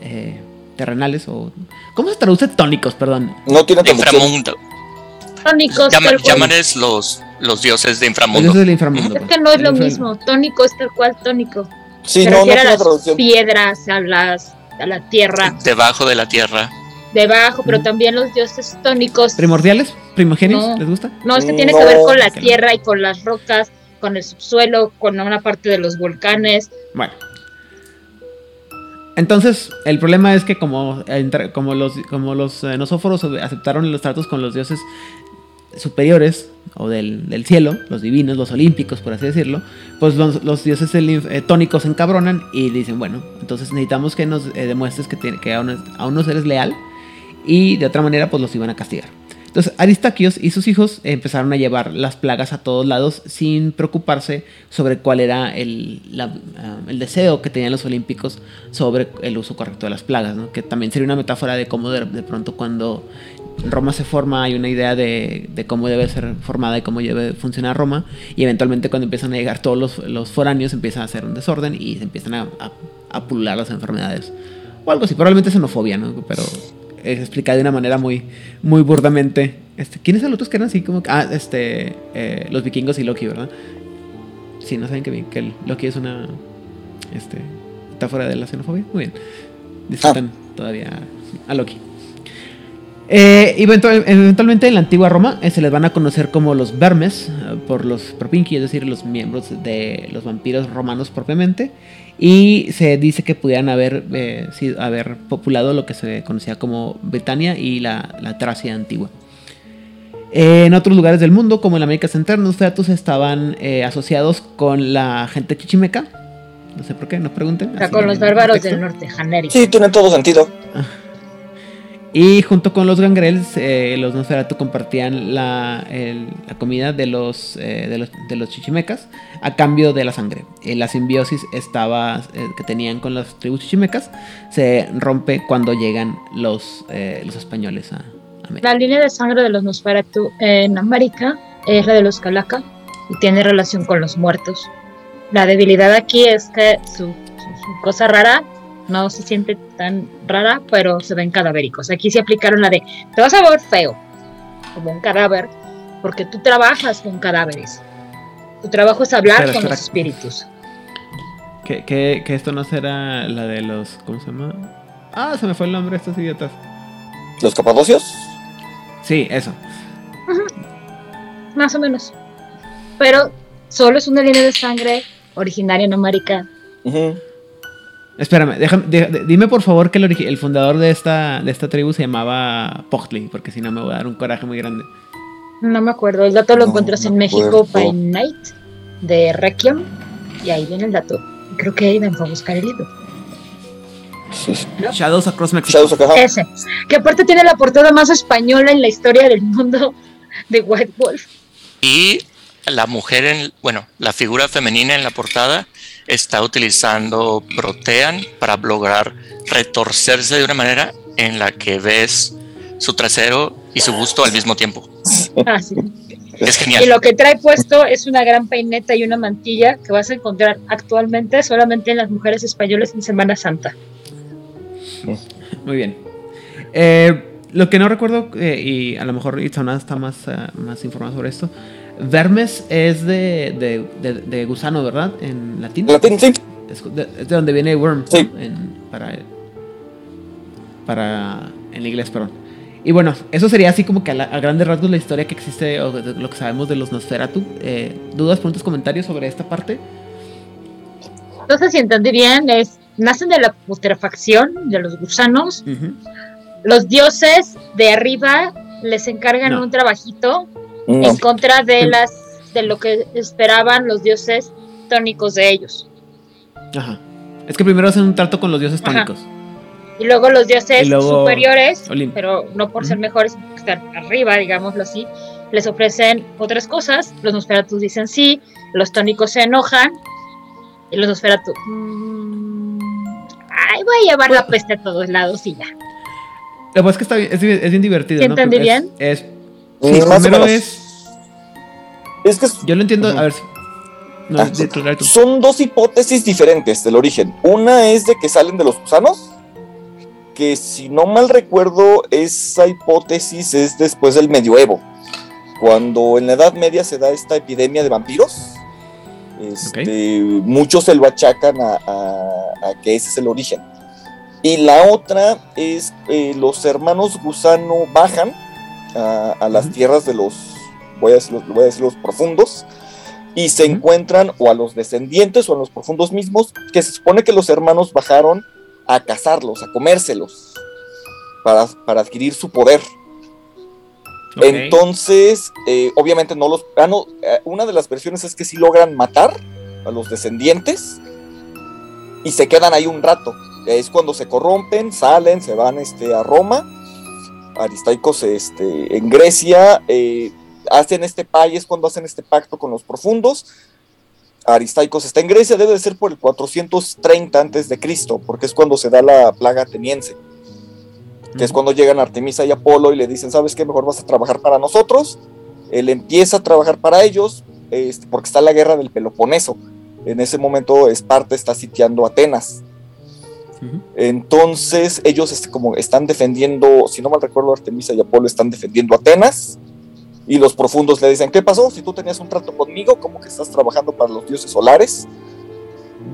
eh, terrenales o... ¿Cómo se traduce tónicos, perdón? No tiene inframundo. Tónicos, Llama- llámales los, los dioses de Los inframundo. dioses del inframundo. Es pues. que no es El lo mismo. Tónico es tal cual tónico. Sí, Se no, no a las traducción. piedras, a las a la tierra Debajo de la tierra. debajo, pero Ujú. también los dioses tónicos. ¿Primordiales? ¿Primogenios? No. ¿Les gusta? No, es que Mm, tiene no, que ver con la tierra y con las rocas, con el subsuelo, con una parte de los volcanes. Bueno. Entonces, el problema es que como, los, como los eh, nosóforos aceptaron los tratos con los dioses superiores o del, cielo, los divinos, los olímpicos, por así decirlo, pues los, dioses eh, tónicos se encabronan y dicen, bueno, entonces necesitamos que nos eh, demuestres que, tiene- que aún, aún eres leal y de otra manera pues los iban a castigar. Entonces Aristaquios y sus hijos empezaron a llevar las plagas a todos lados sin preocuparse sobre cuál era el, la- ah, el deseo que tenían los olímpicos sobre el uso correcto de las plagas, ¿no? que también sería una metáfora de cómo de, de pronto cuando Roma se forma hay una idea de, de cómo debe ser formada y cómo debe funcionar Roma y eventualmente cuando empiezan a llegar todos los, los foráneos empieza a hacer un desorden y se empiezan a, a, a pulular las enfermedades o algo así, probablemente xenofobia, ¿no? pero es explicado de una manera muy, muy burdamente. Este, ¿Quiénes son los otros que eran así como Ah, este, eh, los vikingos y Loki, ¿verdad? Sí, no saben que, bien, que Loki es una, este, metáfora de la xenofobia. Muy bien. Disfrutan todavía a Loki. Eh, eventual- eventualmente en la antigua Roma eh, se les van a conocer como los vermes eh, por los propinqui, es decir, los miembros de los vampiros romanos propiamente. Y se dice que pudieran haber, eh, sido- haber populado lo que se conocía como Britania y la, la Tracia antigua. Eh, en otros lugares del mundo, como en América Central, los featus estaban eh, asociados con la gente chichimeca. No sé por qué, no pregunten. O sea, con los bárbaros del norte, Janeri. Sí, tiene todo sentido. Y junto con los gangrels, eh, los Nosferatu compartían la, el- la comida de los, eh, de los, de los chichimecas a cambio de la sangre. Eh, la simbiosis estaba, eh, que tenían con las tribus chichimecas se rompe cuando llegan los, eh, los españoles a, a América. La línea de sangre de los Nosferatu en América es la de los Calaca y tiene relación con los muertos. La debilidad aquí es que su, su- su cosa rara no se siente tan rara, pero se ven cadavéricos. Aquí se aplicaron la de te vas a ver feo, como un cadáver, porque tú trabajas con cadáveres. Tu trabajo es hablar Espera, con espera. los espíritus. Que, que, que esto no será la de los. ¿Cómo se llama? Ah, se me fue el nombre de estos idiotas. Los capadocios. Sí, eso. Más o menos. Pero solo es una línea de sangre originaria en América. Ujú. Espérame, déjame, de- de- dime por favor que el, el fundador de esta, de esta tribu se llamaba Pogtli, porque si no me voy a dar un coraje muy grande. No me acuerdo, el dato lo No encuentras en México by Night de Requiem y ahí viene el dato. Creo que Aidan fue a buscar el libro. Shadows Across Mexico. Shadows ajá. Ese, que aparte tiene la portada más española en la historia del mundo de White Wolf. Y la mujer, en, bueno, la figura femenina en la portada está utilizando Protean para lograr retorcerse de una manera en la que ves su trasero y su busto al mismo tiempo. Ah, sí. Es Y genial. lo que trae puesto es una gran peineta y una mantilla que vas a encontrar actualmente solamente en las mujeres españolas en Semana Santa. Muy bien. Eh, lo que no recuerdo, eh, y a lo mejor Itzona está más, ah, más informado sobre esto. Vermes es de, de, de- de gusano, ¿verdad? En latín. Latín, sí. Es de, es de donde viene worm. ¿no? Sí. En- para, para. En inglés, perdón. Y bueno, eso sería así como que a, la- a grandes rasgos la historia que existe o de lo que sabemos de los Nosferatu. Eh, ¿Dudas, preguntas, comentarios sobre esta parte? Entonces, si entendí bien, es, nacen de la putrefacción de los gusanos. Ujú. Los dioses de arriba les encargan No. un trabajito No. en contra de las de lo que esperaban los dioses tónicos de ellos. Ajá. Es que primero hacen un trato con los dioses Ajá. tónicos. Y luego los dioses luego- superiores, Olim- pero no por ser mejores, porque están arriba, digámoslo así, les ofrecen otras cosas. Los Nosferatus dicen sí, los tónicos se enojan, y los Nosferatus. "Mm, ay, voy a llevar la peste a todos lados y ya. Lo que pasa es que está bien, es, bien- es bien divertido. ¿Sí ¿no? entendí Es- bien? Es, Mm, sí, más o primero menos. es. Es que es- Yo lo entiendo. A ver. si- No, Ah, son dos hipótesis diferentes del origen. Una es de que salen de los gusanos, que si no mal recuerdo, esa hipótesis es después del medioevo, cuando en la Edad Media se da esta epidemia de vampiros. Este, muchos se lo achacan a, que ese es el origen. Y la otra es eh, los hermanos gusano bajan a, las tierras de los voy a, decir, voy a decir los profundos, y se encuentran o a los descendientes o a los profundos mismos, que se supone que los hermanos bajaron a cazarlos, a comérselos, para, para adquirir su poder. Entonces, eh, obviamente no los... Ah, no, eh, una de las versiones es que sí logran matar a los descendientes y se quedan ahí un rato. Es cuando se corrompen, salen, se van este, a Roma. Aristaicos este, en Grecia, eh, hacen este pay, es cuando hacen este pacto con los profundos. Aristaicos está en Grecia, debe de ser por el 430 antes de Cristo, porque es cuando se da la plaga ateniense. Que es cuando llegan Artemisa y Apolo y le dicen, ¿sabes qué? Mejor vas a trabajar para nosotros. Él empieza a trabajar para ellos, este, porque está la guerra del Peloponeso. En ese momento Esparta está sitiando Atenas. Entonces ellos este, como están defendiendo, si no mal recuerdo, Artemisa y Apolo están defendiendo Atenas y los profundos le dicen, ¿qué pasó? Si tú tenías un trato conmigo, ¿cómo que estás trabajando para los dioses solares?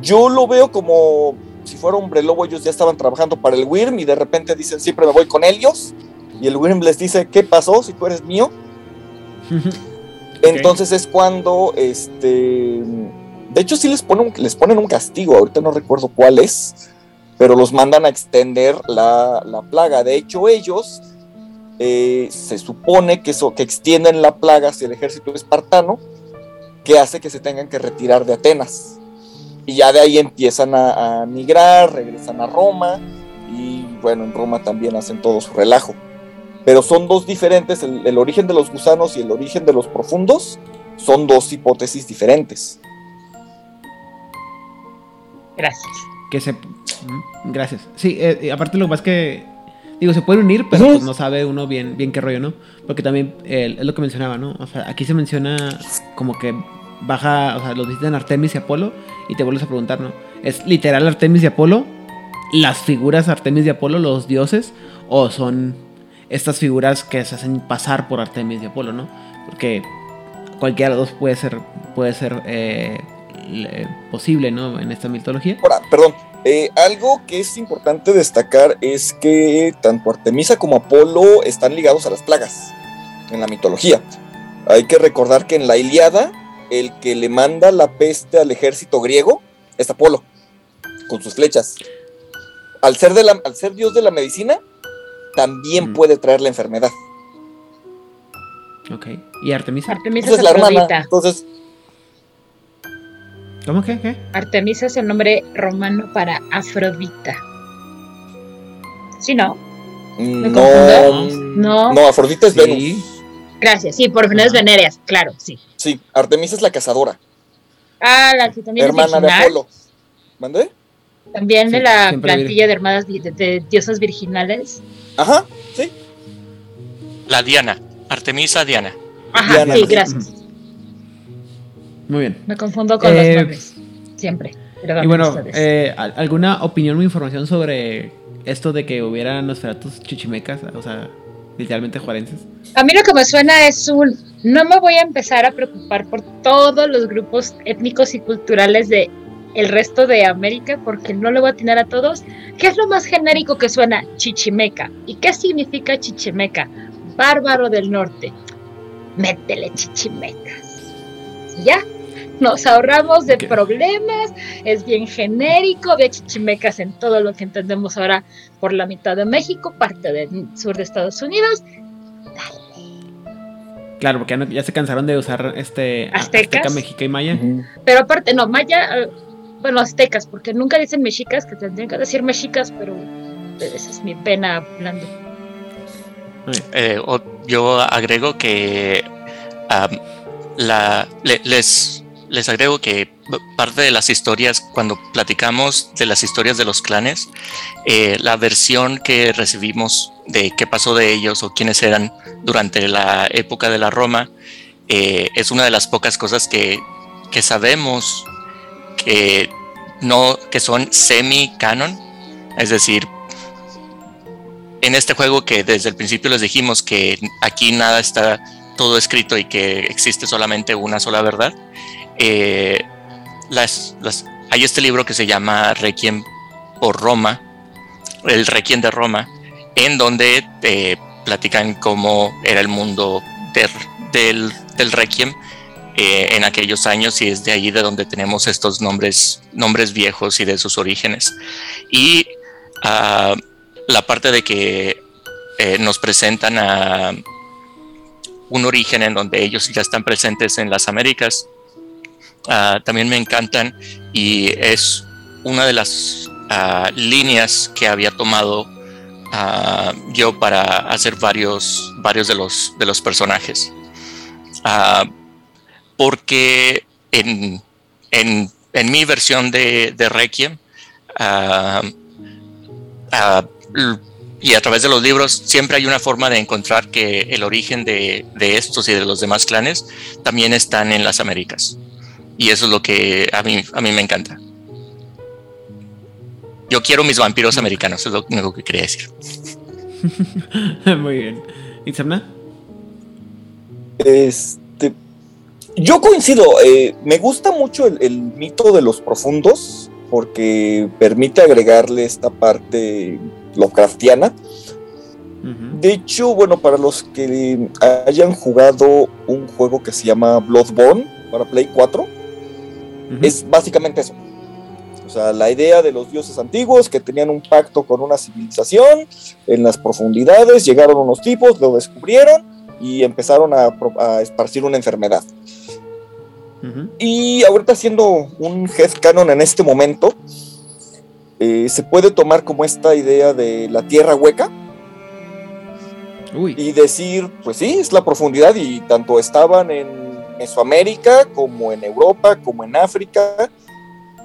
Yo lo veo como si fuera hombre lobo, ellos ya estaban trabajando para el Wyrm y de repente dicen, siempre me voy con ellos. Y el Wyrm les dice, ¿qué pasó si tú eres mío? Entonces es cuando, este, de hecho sí les ponen, les ponen un castigo, ahorita no recuerdo cuál es, pero los mandan a extender la, la plaga. De hecho ellos eh, se supone que, eso, que extienden la plaga hacia el ejército espartano, que hace que se tengan que retirar de Atenas. Y ya de ahí empiezan a, migrar, regresan a Roma, y bueno, en Roma también hacen todo su relajo. Pero son dos diferentes, el, origen de los gusanos y el origen de los profundos son dos hipótesis diferentes. Gracias. Que se... Gracias. Sí, eh, aparte lo más que Digo, se pueden unir, pero pues no sabe uno bien, bien qué rollo, ¿no? Porque también es lo que mencionaba, ¿no? O sea, aquí se menciona como que baja, o sea, los visitan Artemis y Apolo y te vuelves a preguntar, ¿no? ¿Es literal Artemis y Apolo? ¿Las figuras Artemis y Apolo, los dioses? ¿O son estas figuras que se hacen pasar por Artemis y Apolo, ¿no? Porque cualquiera de los dos puede ser, puede ser eh, posible, ¿no? En esta mitología. Ahora, perdón, eh, algo que es importante destacar es que tanto Artemisa como Apolo están ligados a las plagas en la mitología. Hay que recordar que en la Iliada, el que le manda la peste al ejército griego es Apolo, con sus flechas. Al ser, de la, al ser dios de la medicina, también mm. puede traer la enfermedad. Ok. ¿Y Artemisa? Artemisa es la hermana. Entonces, ¿Cómo que? ¿Qué? Artemisa es el nombre romano para Afrodita. ¿Sí, no? ¿Me no, no. No, Afrodita es Venus. Gracias, sí, por es venéreas, claro, sí. Sí, Artemisa es la cazadora. Ah, la que también Hermana de Apolo. ¿Mandé? También de la plantilla de hermanas de, diosas virginales. Ajá, sí. La Diana, Artemisa Diana. Ajá, sí, gracias. Muy bien. Me confundo con los eh, nombres. Siempre. y bueno, eh, ¿alguna opinión o información sobre esto de que hubiera Nosferatus chichimecas? O sea, literalmente juarenses. A mí lo que me suena es un. No me voy a empezar a preocupar por todos los grupos étnicos y culturales de el resto de América porque no le voy a atinar a todos. ¿Qué es lo más genérico que suena? Chichimeca. ¿Y qué significa chichimeca? Bárbaro del norte. Métele chichimecas. ¿Ya? Nos ahorramos de problemas, es bien genérico, de chichimecas en todo lo que entendemos ahora por la mitad de México, parte del sur de Estados Unidos. Claro, porque ya, se cansaron de usar este azteca, mexica y maya. Pero aparte, no, maya, bueno, aztecas, porque nunca dicen mexicas, que tendrían que decir mexicas, pero esa es mi pena hablando. Eh, yo agrego que la, les les agrego que parte de las historias, cuando platicamos de las historias de los clanes, eh, la versión que recibimos de qué pasó de ellos o quiénes eran durante la época de la Roma, eh, es una de las pocas cosas que, que sabemos que, no, que son semi-canon, es decir, en este juego que desde el principio les dijimos que aquí nada está todo escrito y que existe solamente una sola verdad, eh, hay este libro que se llama Requiem por Roma, el Requiem de Roma, en donde te platican cómo era el mundo del, Requiem eh, en aquellos años y es de ahí de donde tenemos estos nombres, nombres viejos y de sus orígenes. Y uh, la parte de que eh, nos presentan a un origen en donde ellos ya están presentes en las Américas, uh, también me encantan y es una de las uh, líneas que había tomado yo para hacer varios, varios de, los, de los personajes. porque en, en, en, mi versión de, de Requiem, y a través de los libros siempre hay una forma de encontrar que el origen de, estos y de los demás clanes también están en las Américas. Y eso es lo que a mí, a mí me encanta. Yo quiero mis vampiros americanos, es lo único que quería decir. Muy bien. ¿Itzamna? Este, yo coincido, eh, me gusta mucho el, el, mito de los profundos porque permite agregarle esta parte Lovecraftiana. De hecho, bueno, para los que hayan jugado un juego que se llama Bloodborne para Play 4, es básicamente eso. O sea, la idea de los dioses antiguos que tenían un pacto con una civilización en las profundidades, llegaron unos tipos, lo descubrieron y empezaron a, a esparcir una enfermedad. Y ahorita haciendo un headcanon en este momento, eh, se puede tomar como esta idea de la tierra hueca y decir, pues sí, es la profundidad y tanto estaban en Mesoamérica como en Europa, como en África.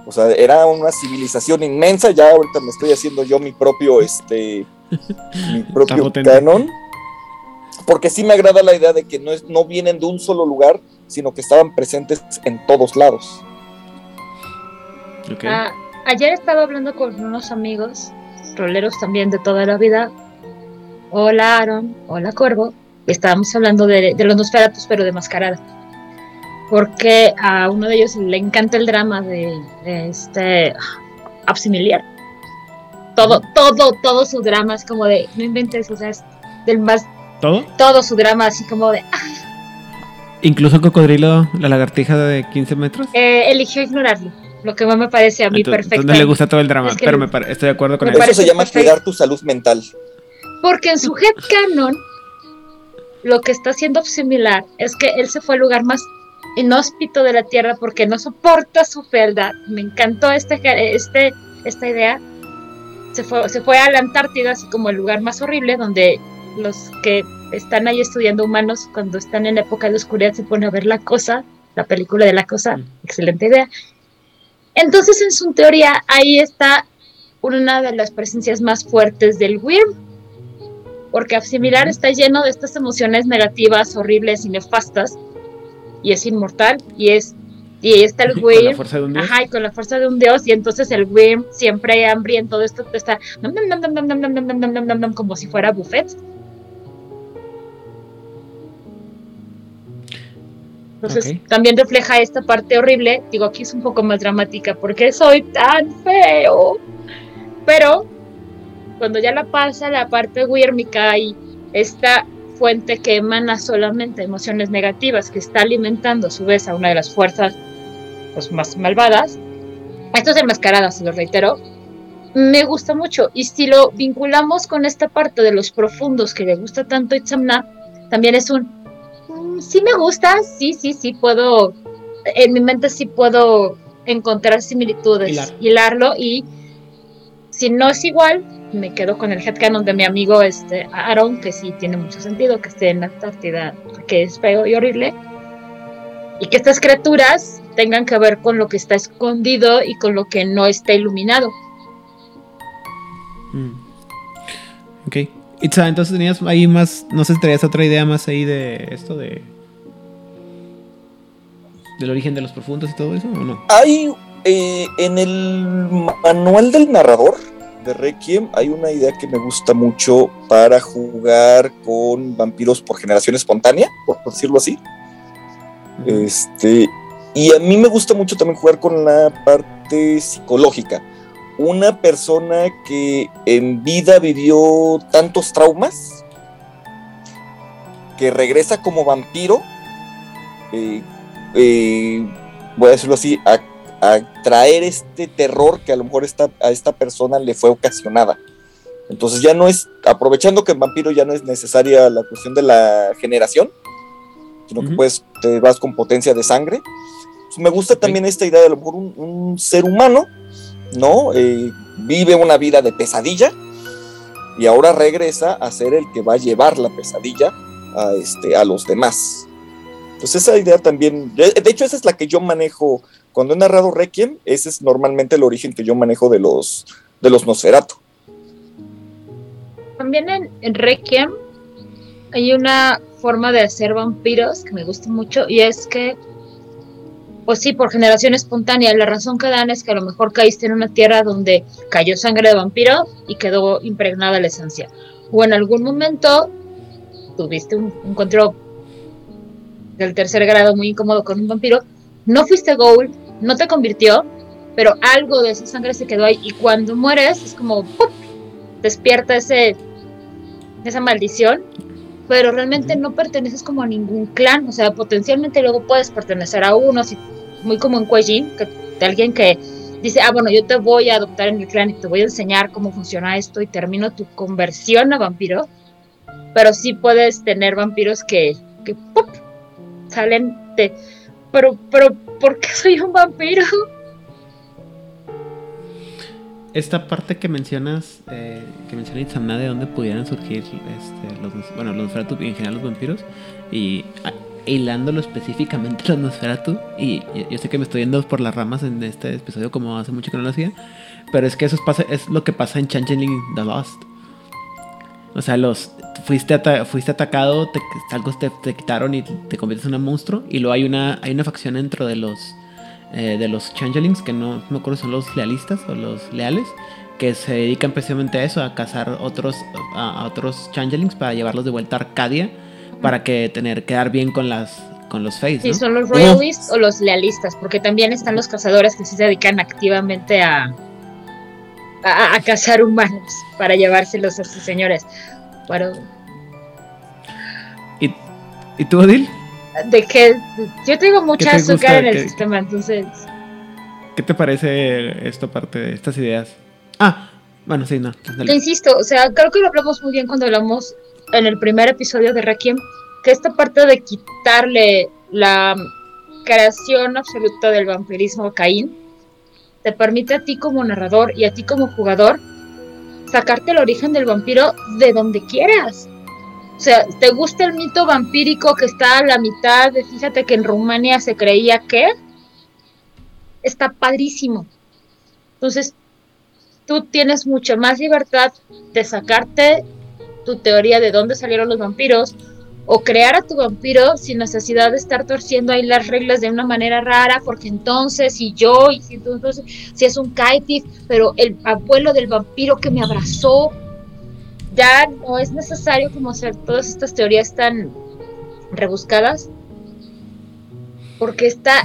O sea, era una civilización inmensa. Ya ahorita me estoy haciendo yo mi propio, este, mi propio canon. Porque sí me agrada la idea de que no, es, no vienen de un solo lugar, sino que estaban presentes en todos lados. Okay. Ah, ayer estaba hablando con unos amigos, roleros también de toda la vida. Hola Aaron, hola Cuervo. Y estábamos hablando de, los Nosferatus, pero de mascarada. Porque a uno de ellos le encanta el drama de, este Absimiliar. Todo, todo, todo su drama es como de, no inventes, o sea, es del más... ¿Todo? Todo su drama así como de... Ah". ¿Incluso Cocodrilo, la lagartija de 15 metros? Eh, eligió ignorarlo lo que más me parece a mí perfecto. No le gusta todo el drama, pero me estoy de acuerdo con eso. Eso se llama cuidar tu salud mental. Porque en su headcanon, lo que está haciendo similar es que él se fue al lugar más inhóspito de la Tierra porque no soporta su fealdad. Me encantó este, este, esta idea. Se fue, se fue a la Antártida, así como el lugar más horrible, donde los que están ahí estudiando humanos, cuando están en época de oscuridad, se ponen a ver la cosa, la película de la cosa. Excelente idea. Entonces, en su teoría, ahí está una de las presencias más fuertes del Wyrm, porque asimilar está lleno de estas emociones negativas, horribles y nefastas, y es inmortal, y es y está el Wyrm, con la fuerza de un dios. Ajá, y con la fuerza de un dios, y entonces el Wyrm siempre hambriento, esto está como si fuera buffet. Entonces también refleja esta parte horrible. Digo, aquí es un poco más dramática porque soy tan feo. Pero cuando ya la pasa la parte huírmica y esta fuente que emana solamente emociones negativas, que está alimentando a su vez a una de las fuerzas pues, más malvadas, esto es enmascarada, se lo reitero, me gusta mucho. Y si lo vinculamos con esta parte de los profundos que le gusta tanto a Itzamna, también es un sí me gusta, sí, sí, sí puedo, en mi mente sí puedo encontrar similitudes, hilarlo y si no es igual, me quedo con el headcanon de mi amigo este Aaron, que sí tiene mucho sentido que esté en la Antártida, que es feo y horrible, y que estas criaturas tengan que ver con lo que está escondido y con lo que no está iluminado. Mm. Ok. Itza, entonces tenías ahí más, no sé si traías otra idea más ahí de esto de... del origen de los profundos y todo eso, ¿o no? Hay, eh, en el manual del narrador, de Requiem hay una idea que me gusta mucho para jugar con vampiros por generación espontánea, por decirlo así. Este, y a mí me gusta mucho también jugar con la parte psicológica. Una persona que en vida vivió tantos traumas, que regresa como vampiro, eh, eh, voy a decirlo así, a a traer este terror que a lo mejor esta, a esta persona le fue ocasionada. Entonces ya no es, aprovechando que en vampiro ya no es necesaria la cuestión de la generación, sino que pues te vas con potencia de sangre. Me gusta también esta idea de a lo mejor un, ser humano, ¿no? Eh, vive una vida de pesadilla y ahora regresa a ser el que va a llevar la pesadilla a, este, a los demás. Pues esa idea también, de, hecho esa es la que yo manejo cuando he narrado Requiem, ese es normalmente el origen que yo manejo de los, de los Nosferatu. También en, Requiem hay una forma de hacer vampiros que me gusta mucho y es que, pues sí, por generación espontánea, la razón que dan es que a lo mejor caíste en una tierra donde cayó sangre de vampiro y quedó impregnada la esencia. O en algún momento tuviste un encuentro del tercer grado muy incómodo con un vampiro, no fuiste Gold, no te convirtió, pero algo de esa sangre se quedó ahí y cuando mueres es como despierta ese esa maldición, pero realmente no perteneces como a ningún clan, o sea, potencialmente luego puedes pertenecer a uno, muy como en Kuejin, que de alguien que dice, ah, bueno, yo te voy a adoptar en el clan y te voy a enseñar cómo funciona esto y termino tu conversión a vampiro, pero sí puedes tener vampiros que, que salen de pero, pero, ¿por qué soy un vampiro? Esta parte que mencionas, eh, que menciona Itzamna de dónde pudieran surgir este, los, bueno, los Nosferatu y en general los vampiros, y ah, hilándolo específicamente los Nosferatu, y yo, sé que me estoy yendo por las ramas en este episodio como hace mucho que no lo hacía, pero es que eso es, pasa, es lo que pasa en Changeling The Lost. O sea, los fuiste, fuiste atacado, te, algo te, te, quitaron y te conviertes en un monstruo. Y luego hay una, hay una facción dentro de los, eh, de los changelings, que no, me acuerdo si son los lealistas o los leales, que se dedican precisamente a eso, a cazar otros, a, otros changelings para llevarlos de vuelta a Arcadia, para que tener, quedar bien con las con los Face. Sí, son los royalists o los lealistas, porque también están los cazadores que se dedican activamente a, a, cazar humanos para llevárselos a sus señores. ¿Y, ¿Y tú, Odil? De que yo tengo mucha azúcar en el sistema, entonces. ¿Qué te parece esto parte de estas ideas? Ah, bueno, sí, no. Te insisto, o sea, creo que lo hablamos muy bien cuando hablamos en el primer episodio de Requiem, que esta parte de quitarle la creación absoluta del vampirismo a Caín te permite a ti como narrador y a ti como jugador sacarte el origen del vampiro de donde quieras. O sea, ¿te gusta el mito vampírico que está a la mitad de, fíjate que en Rumania se creía que? Está padrísimo. Entonces, tú tienes mucha más libertad de sacarte tu teoría de dónde salieron los vampiros, o crear a tu vampiro sin necesidad de estar torciendo ahí las reglas de una manera rara, porque entonces si yo, y si entonces si es un kaitif, pero el abuelo del vampiro que me abrazó, ya no es necesario como hacer todas estas teorías tan rebuscadas, porque está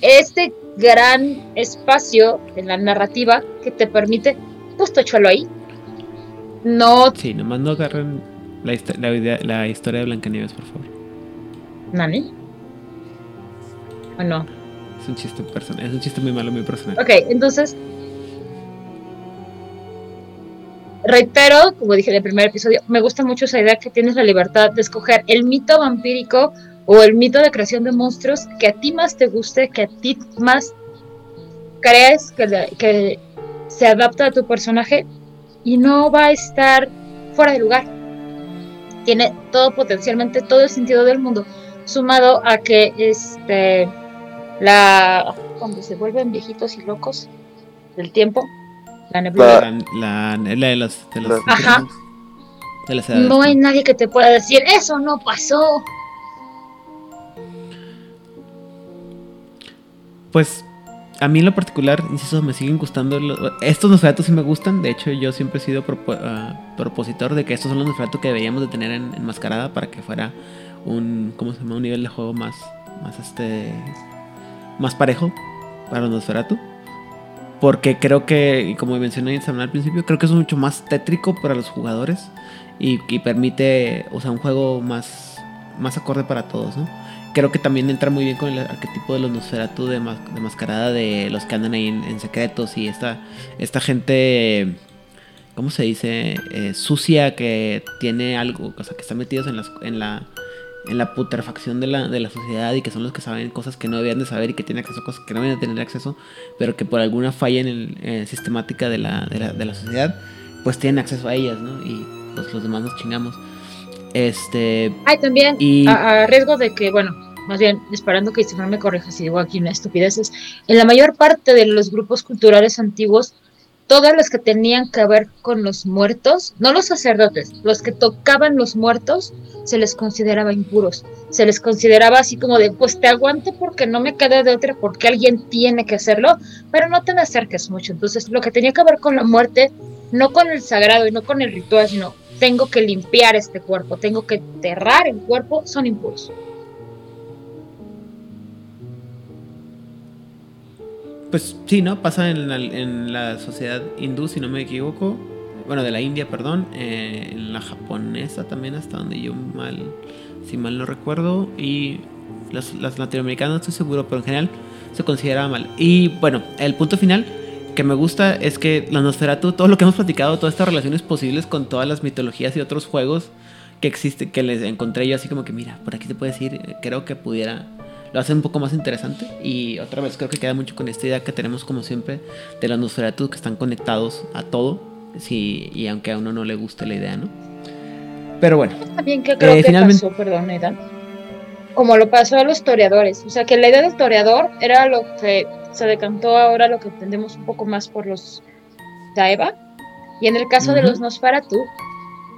este gran espacio en la narrativa que te permite, pues tóchalo ahí. No. Sí, nomás no agarren la, la, historia de Blancanieves, por favor. ¿Nani? ¿O no? Es un chiste personal, es un chiste muy malo, muy personal. Ok, entonces. Reitero, como dije en el primer episodio, me gusta mucho esa idea que tienes la libertad de escoger el mito vampírico o el mito de creación de monstruos que a ti más te guste, que a ti más crees que, que se adapta a tu personaje y no va a estar fuera de lugar tiene todo potencialmente todo el sentido del mundo, sumado a que este la cuando se vuelven viejitos y locos del tiempo, la neblina. La, la, de los Ajá. no hay nadie que te pueda decir, eso no pasó. Pues a mí en lo particular, insisto, me siguen gustando. estos Nosferatu sí me gustan. De hecho, yo siempre he sido ah, propositor de que estos son los Nosferatu que deberíamos de tener en, Mascarada para que fuera un, ¿cómo se llama? Un nivel de juego más, más este, más parejo para los Nosferatu. Porque creo que, como mencioné al principio, creo que es mucho más tétrico para los jugadores y, y permite, o sea, un juego más, más acorde para todos, ¿no? Creo que también entra muy bien con el arquetipo de los Nosferatu de, de mascarada de los que andan ahí en, secretos y esta, esta gente, ¿cómo se dice? Eh, sucia que tiene algo, o sea, que están metidos en, las, en la en la putrefacción de la, de la sociedad y que son los que saben cosas que no debían de saber y que tienen acceso a cosas que no deben de tener acceso, pero que por alguna falla en el eh, sistemática de la, de, la, de la sociedad, pues tienen acceso a ellas, ¿no? Y pues los demás nos chingamos. Este. Ay, también, y... a, riesgo de que, bueno, más bien esperando que no me corrija si digo aquí una estupideces, en la mayor parte de los grupos culturales antiguos, todas las que tenían que ver con los muertos, no los sacerdotes, los que tocaban los muertos, se les consideraba impuros. Se les consideraba así como de, pues te aguanto porque no me queda de otra, porque alguien tiene que hacerlo, pero no te me acerques mucho. Entonces, lo que tenía que ver con la muerte, no con el sagrado y no con el ritual, sino tengo que limpiar este cuerpo, tengo que enterrar el cuerpo, son impuros. Pues sí, ¿no? Pasa en la, sociedad hindú, si no me equivoco. Bueno, de la India, perdón. Eh, en la japonesa también, hasta donde yo mal, si mal no recuerdo. Y las, latinoamericanas, no estoy seguro, pero en general se considera mal. Y bueno, el punto final que me gusta es que la Nosferatu, todo lo que hemos platicado, todas estas relaciones posibles con todas las mitologías y otros juegos que existen, que les encontré yo así como que, mira, por aquí te puedes ir, creo que pudiera lo hace un poco más interesante. Y otra vez creo que queda mucho con esta idea que tenemos como siempre de la Nosferatu que están conectados a todo. Sí, y aunque a uno no le guste la idea, ¿no? Pero bueno. También que creo eh, que pasó, perdón, Aidan, como lo pasó a los historiadores. O sea, que la idea del historiador era lo que se decantó ahora, lo que entendemos un poco más por los Daeva. Y en el caso de los Nosferatu,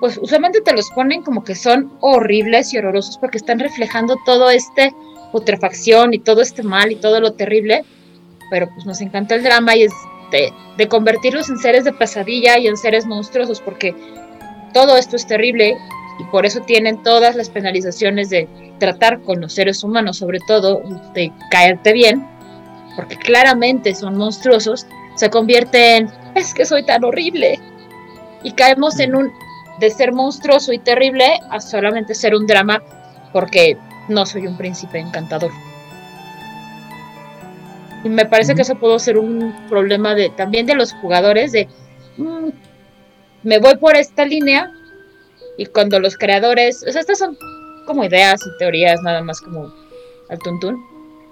pues usualmente te los ponen como que son horribles y horrorosos porque están reflejando todo este putrefacción y todo este mal y todo lo terrible, pero pues nos encanta el drama y es de, convertirlos en seres de pesadilla y en seres monstruosos, porque todo esto es terrible y por eso tienen todas las penalizaciones de tratar con los seres humanos, sobre todo de caerte bien, porque claramente son monstruosos, se convierte en, es que soy tan horrible. Y caemos en un, de ser monstruoso y terrible a solamente ser un drama, porque no soy un príncipe encantador. Y me parece que eso puede ser un problema de también de los jugadores de mm, me voy por esta línea y cuando los creadores, o sea, estas son como ideas y teorías nada más como al tuntún,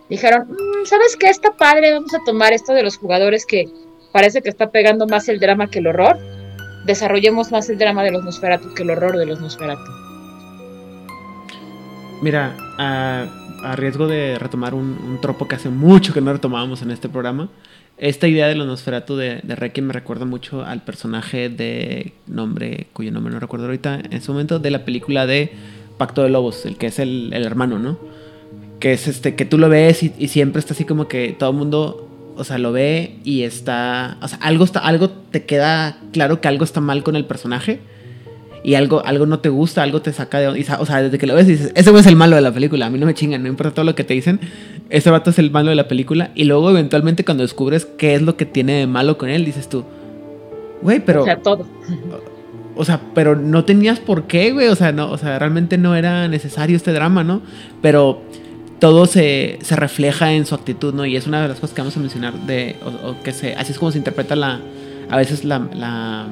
dijeron, mm, ¿sabes qué? Está padre, vamos a tomar esto de los jugadores que parece que está pegando más el drama que el horror, desarrollemos más el drama de los Nosferatu que el horror de los Nosferatu. Mira, a, riesgo de retomar un, tropo que hace mucho que no retomábamos en este programa, esta idea de los de, de me recuerda mucho al personaje de nombre, cuyo nombre no recuerdo ahorita en su momento, de la película de Pacto de Lobos, el que es el, hermano, ¿no? Que es este, que tú lo ves y, siempre está así como que todo el mundo, o sea, lo ve y está, o sea, algo está, algo te queda claro que algo está mal con el personaje y algo, algo no te gusta, algo te saca de... O sea, desde que lo ves dices, ese güey es el malo de la película, a mí no me chingan, no importa todo lo que te dicen, ese vato es el malo de la película. Y luego eventualmente cuando descubres qué es lo que tiene de malo con él, dices tú, güey, pero... O sea, todo. O sea, pero no tenías por qué, güey, o sea, no, o sea, realmente no era necesario este drama, ¿no? Pero todo se, se refleja en su actitud, ¿no? Y es una de las cosas que vamos a mencionar de, o, que se, así es como se interpreta la, a veces la la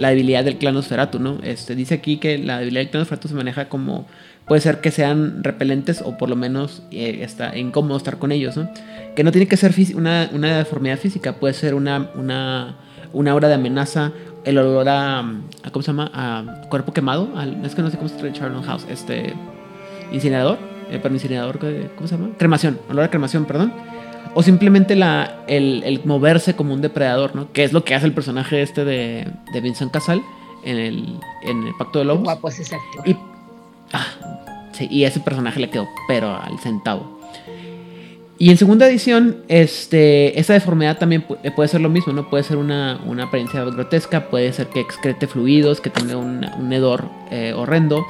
debilidad del clan Nosferatu, ¿no? Este, dice aquí que la debilidad del clan Nosferatu se maneja como puede ser que sean repelentes o por lo menos eh, está incómodo estar con ellos, ¿no? Que no tiene que ser una, una deformidad física, puede ser una, una, una aura de amenaza, el olor a, ¿cómo se llama? A cuerpo quemado, es que no sé cómo se trae Charlotte House, este, incinerador, eh, pero incinerador, ¿cómo se llama? Cremación, olor a cremación, perdón o simplemente la, el, moverse como un depredador, ¿no? Que es lo que hace el personaje este de, de Vincent Casal en el, en el Pacto de Lobos. Guapo es ese Y, ah, sí, y ese personaje le quedó pero al centavo. Y en segunda edición, este, esta deformidad también puede ser lo mismo, ¿no? Puede ser una, apariencia grotesca, puede ser que excrete fluidos, que tenga un, hedor eh, horrendo.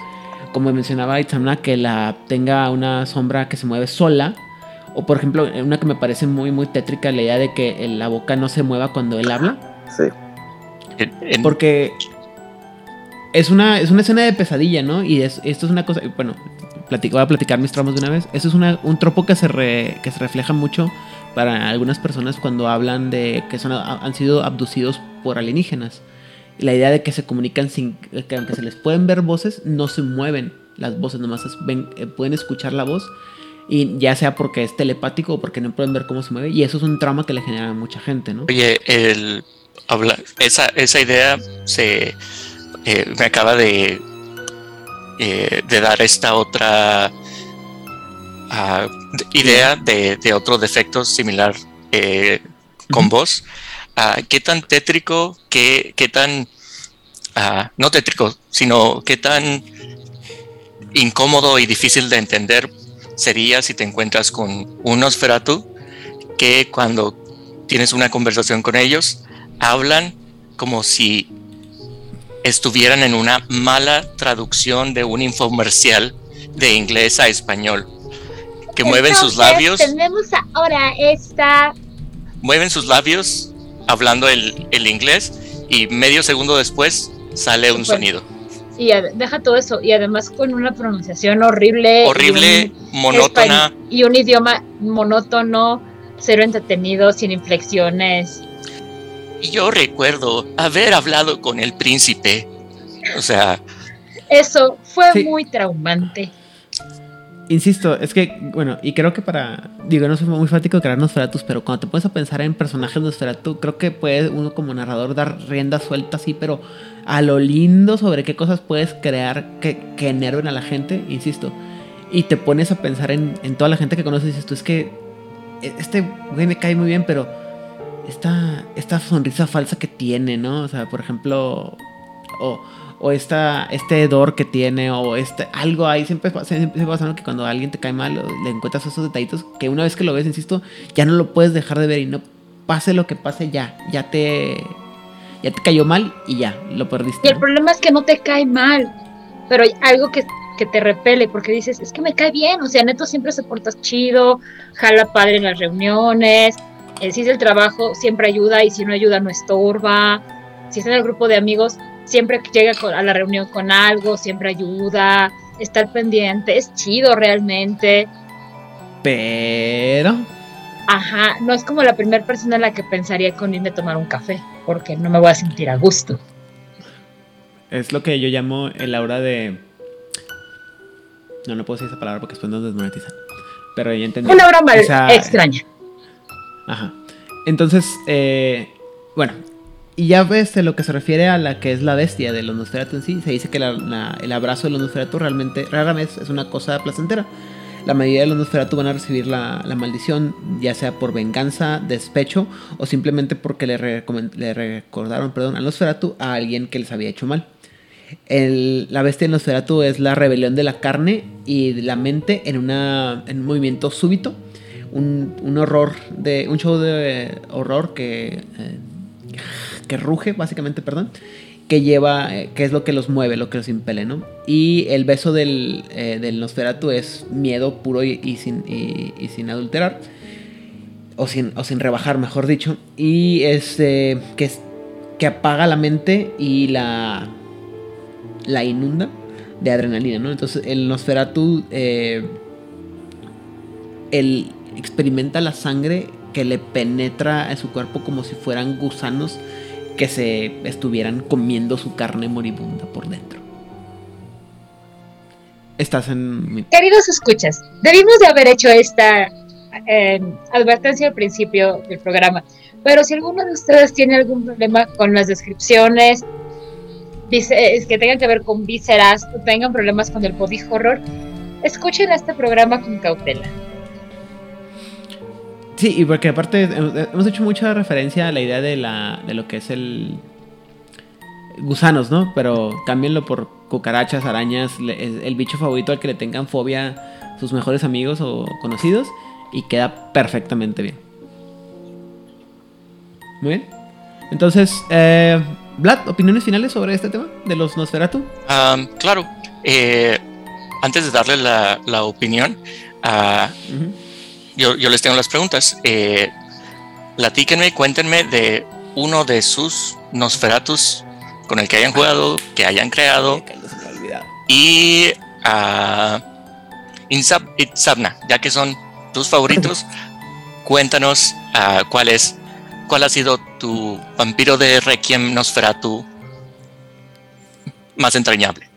Como mencionaba Itzamna, que la tenga una sombra que se mueve sola. O por ejemplo, una que me parece muy, muy tétrica, la idea de que la boca no se mueva cuando él habla. Sí. Porque es una, es una escena de pesadilla, ¿no? Y esto es una cosa, bueno, voy a platicar mis traumas de una vez. Eso es un tropo que se, que se refleja mucho para algunas personas cuando hablan de que son, han sido abducidos por alienígenas. La idea de que se comunican sin que aunque se les pueden ver voces, no se mueven las voces, nomás ven, eh, pueden escuchar la voz y ya sea porque es telepático o porque no pueden ver cómo se mueve y eso es un trauma que le genera a mucha gente, ¿no? Oye, el habla, esa, esa idea se eh, me acaba de eh, de dar esta otra ah, idea de, otro defecto similar eh, con vos. Ah, ¿Qué tan tétrico, qué, qué tan, ah, no tétrico, sino qué tan incómodo y difícil de entender sería si te encuentras con un Nosferatu que cuando tienes una conversación con ellos hablan como si estuvieran en una mala traducción de un infomercial de inglés a español. Que mueven sus labios. Tenemos ahora esta. Mueven sus labios hablando el, inglés y medio segundo después sale un sonido. Y deja todo eso, y además con una pronunciación horrible. Horrible, monótona. Y un idioma monótono, cero entretenido, sin inflexiones yo recuerdo haber hablado con el príncipe. O sea... Eso fue muy traumante. Insisto, es que, bueno, y creo que para. Digo, no soy muy fanático de crear Nosferatus, pero cuando te pones a pensar en personajes Nosferatu, creo que puede uno como narrador dar rienda suelta así, pero a lo lindo sobre qué cosas puedes crear que, que enerven a la gente, insisto. Y te pones a pensar en, en toda la gente que conoces y dices tú, es que este güey me cae muy bien, pero esta, esta sonrisa falsa que tiene, ¿no? O sea, por ejemplo, o, o esta, este hedor que tiene, o este, algo ahí, siempre, siempre pasa que cuando alguien te cae mal, le encuentras esos detallitos que una vez que lo ves, insisto, ya no lo puedes dejar de ver y no pase lo que pase, ya, ya te, ya te cayó mal y ya, lo perdiste. Y el problema es que no te cae mal, pero hay algo que, que te repele, porque dices, es que me cae bien, o sea, Neto siempre se porta chido, jala padre en las reuniones, si es el trabajo, siempre ayuda y si no ayuda no estorba. Si está en el grupo de amigos, siempre llega a la reunión con algo, siempre ayuda, está al pendiente, es chido realmente. Pero... Ajá, no es como la primera persona en la que pensaría con irme a tomar un café, porque no me voy a sentir a gusto. Es lo que yo llamo el aura de... No, no puedo decir esa palabra porque después nos desmonetizan. Pero ya entendí. Una aura mal extraña. Ajá. Entonces, eh, bueno, y ya ves de lo que se refiere a la que es la bestia de los en sí, se dice que el abrazo de los realmente, rara vez, es una cosa placentera. La mayoría de los Nosferatu van a recibir la, maldición, ya sea por venganza, despecho o simplemente porque le, recordaron perdón, al Nosferatu a alguien que les había hecho mal. la bestia de Nosferatu es la rebelión de la carne y de la mente en, una, en un movimiento súbito un, horror, de un show de horror que, eh, que ruge, básicamente, perdón, que lleva, eh, que es lo que los mueve, lo que los impele, ¿no? Y el beso del, eh, del Nosferatu es miedo puro y, sin, y, sin adulterar, o sin, o sin rebajar, mejor dicho, y este, que, que apaga la mente y la, la inunda de adrenalina, ¿no? Entonces el Nosferatu, el, experimenta la sangre que le penetra a su cuerpo como si fueran gusanos que se estuvieran comiendo su carne moribunda por dentro. Estás en... Queridos escuchas, debimos de haber hecho esta eh, advertencia al principio del programa, pero si alguno de ustedes tiene algún problema con las descripciones, que tengan que ver con vísceras, tengan problemas con el body horror, escuchen este programa con cautela. Sí, y porque aparte hemos hecho mucha referencia a la idea de, la, de lo que es el gusanos, ¿no? Pero cámbienlo por cucarachas, arañas, el bicho favorito al que le tengan fobia sus mejores amigos o conocidos. y queda perfectamente bien. Muy bien. Entonces, eh, Vlad, ¿opiniones finales sobre este tema de los Nosferatu? claro. Eh, antes de darle la, opinión, ah, yo, les tengo las preguntas. Eh, platíquenme, cuéntenme de uno de sus Nosferatus con el que hayan jugado, que hayan creado. Y uh, Itzabna, ya que son tus favoritos, cuéntanos uh, cuál es, cuál ha sido tu vampiro de Requiem Nosferatu más entrañable.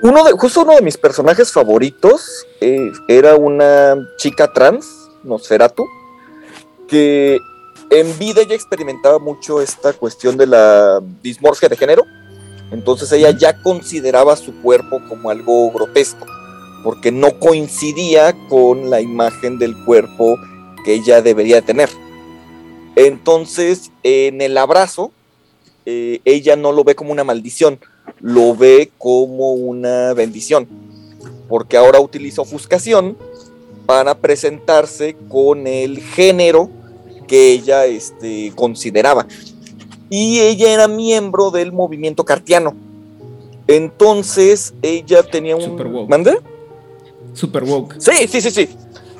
Uno de, justo uno de mis personajes favoritos eh, era una chica trans, Nosferatu, que en vida ella experimentaba mucho esta cuestión de la dismorfia de género. Entonces ella ya consideraba su cuerpo como algo grotesco, porque no coincidía con la imagen del cuerpo que ella debería tener. Entonces, en el abrazo, eh, ella no lo ve como una maldición, lo ve como una bendición, porque ahora utiliza ofuscación para presentarse con el género que ella este, consideraba. Y ella era miembro del movimiento cartiano. Entonces ella tenía un... Super woke. ¿Mande? Super woke. Sí, sí, sí, sí.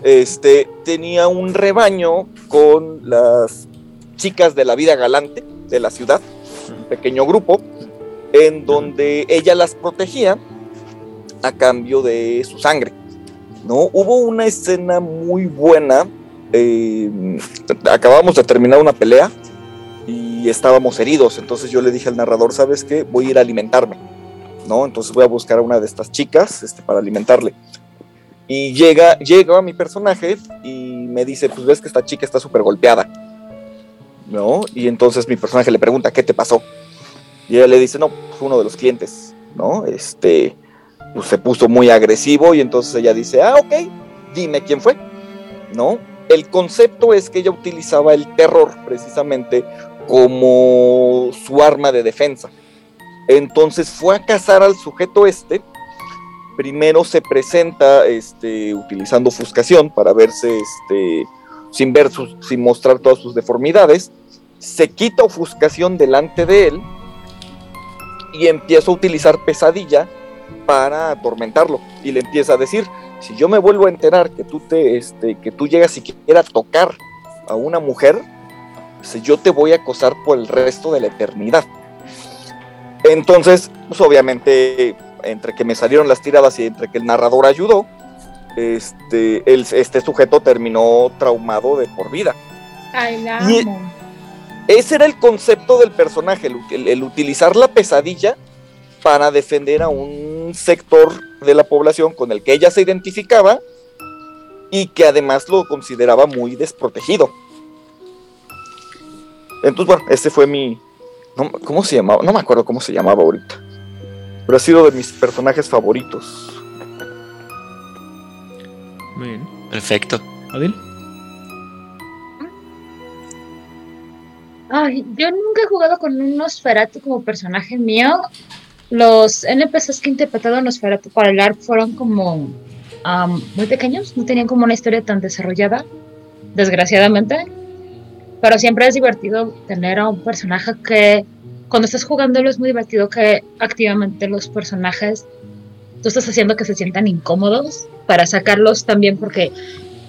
Este, tenía un rebaño con las chicas de la vida galante de la ciudad, un pequeño grupo, en donde ella las protegía a cambio de su sangre. ¿No? Hubo una escena muy buena eh, acabamos de terminar una pelea y estábamos heridos. Entonces yo le dije al narrador, ¿sabes qué? Voy a ir a alimentarme. ¿No? Entonces voy a buscar a una de estas chicas este, para alimentarle. Y llega, llega mi personaje y me dice, pues ves que esta chica está súper golpeada. ¿No? Y entonces mi personaje le pregunta, ¿qué te pasó? Y ella le dice, no, fue uno de los clientes, ¿no? Este, pues se puso muy agresivo y entonces ella dice, ah, ok, dime quién fue, ¿no? el concepto es que ella utilizaba el terror precisamente como su arma de defensa. Entonces fue a cazar al sujeto este. Primero se presenta este, utilizando ofuscación para verse este, sin, ver sin mostrar todas sus deformidades. Se quita ofuscación delante de él y empieza a utilizar pesadilla para atormentarlo. Y le empieza a decir, si yo me vuelvo a enterar que tú te, este, que tú llegas y quieras tocar a una mujer, pues, yo te voy a acosar por el resto de la eternidad. Entonces, pues obviamente, entre que me salieron las tiradas y entre que el narrador ayudó, este, este sujeto terminó traumado de por vida. Ay, la ese era el concepto del personaje, el utilizar la pesadilla para defender a un sector de la población con el que ella se identificaba y que además lo consideraba muy desprotegido. Entonces, bueno, ese fue mi... ¿Cómo se llamaba? No me acuerdo cómo se llamaba ahorita. Pero ha sido de mis personajes favoritos. Muy bien. Perfecto. ¿Adil? Ay, yo nunca he jugado con un Nosferatu como personaje mío los NPCs que interpretaron Nosferatu para el fueron como muy pequeños, no tenían como una historia tan desarrollada, desgraciadamente. Pero siempre es divertido tener a un personaje que, cuando estás jugándolo, es muy divertido que activamente los personajes tú estás haciendo que se sientan incómodos para sacarlos también, porque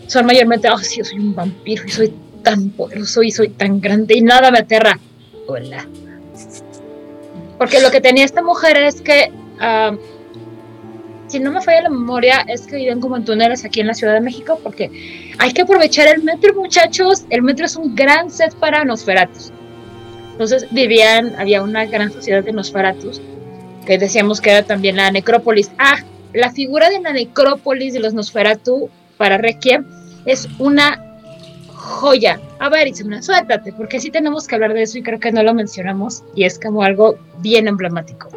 son mayormente, oh, sí, yo soy un vampiro y soy tan poderoso y soy tan grande y nada me aterra. Hola. Porque lo que tenía esta mujer es que, si no me falla la memoria, es que viven como en túneles aquí en la Ciudad de México, porque hay que aprovechar el metro, muchachos. El metro es un gran set para Nosferatus. Entonces vivían, había una gran sociedad de Nosferatus, que decíamos que era también la necrópolis. Ah, la figura de la necrópolis de los Nosferatu para Requiem es una joya. A ver, Isabela, suéltate, porque sí tenemos que hablar de eso y creo que no lo mencionamos y es como algo bien emblemático.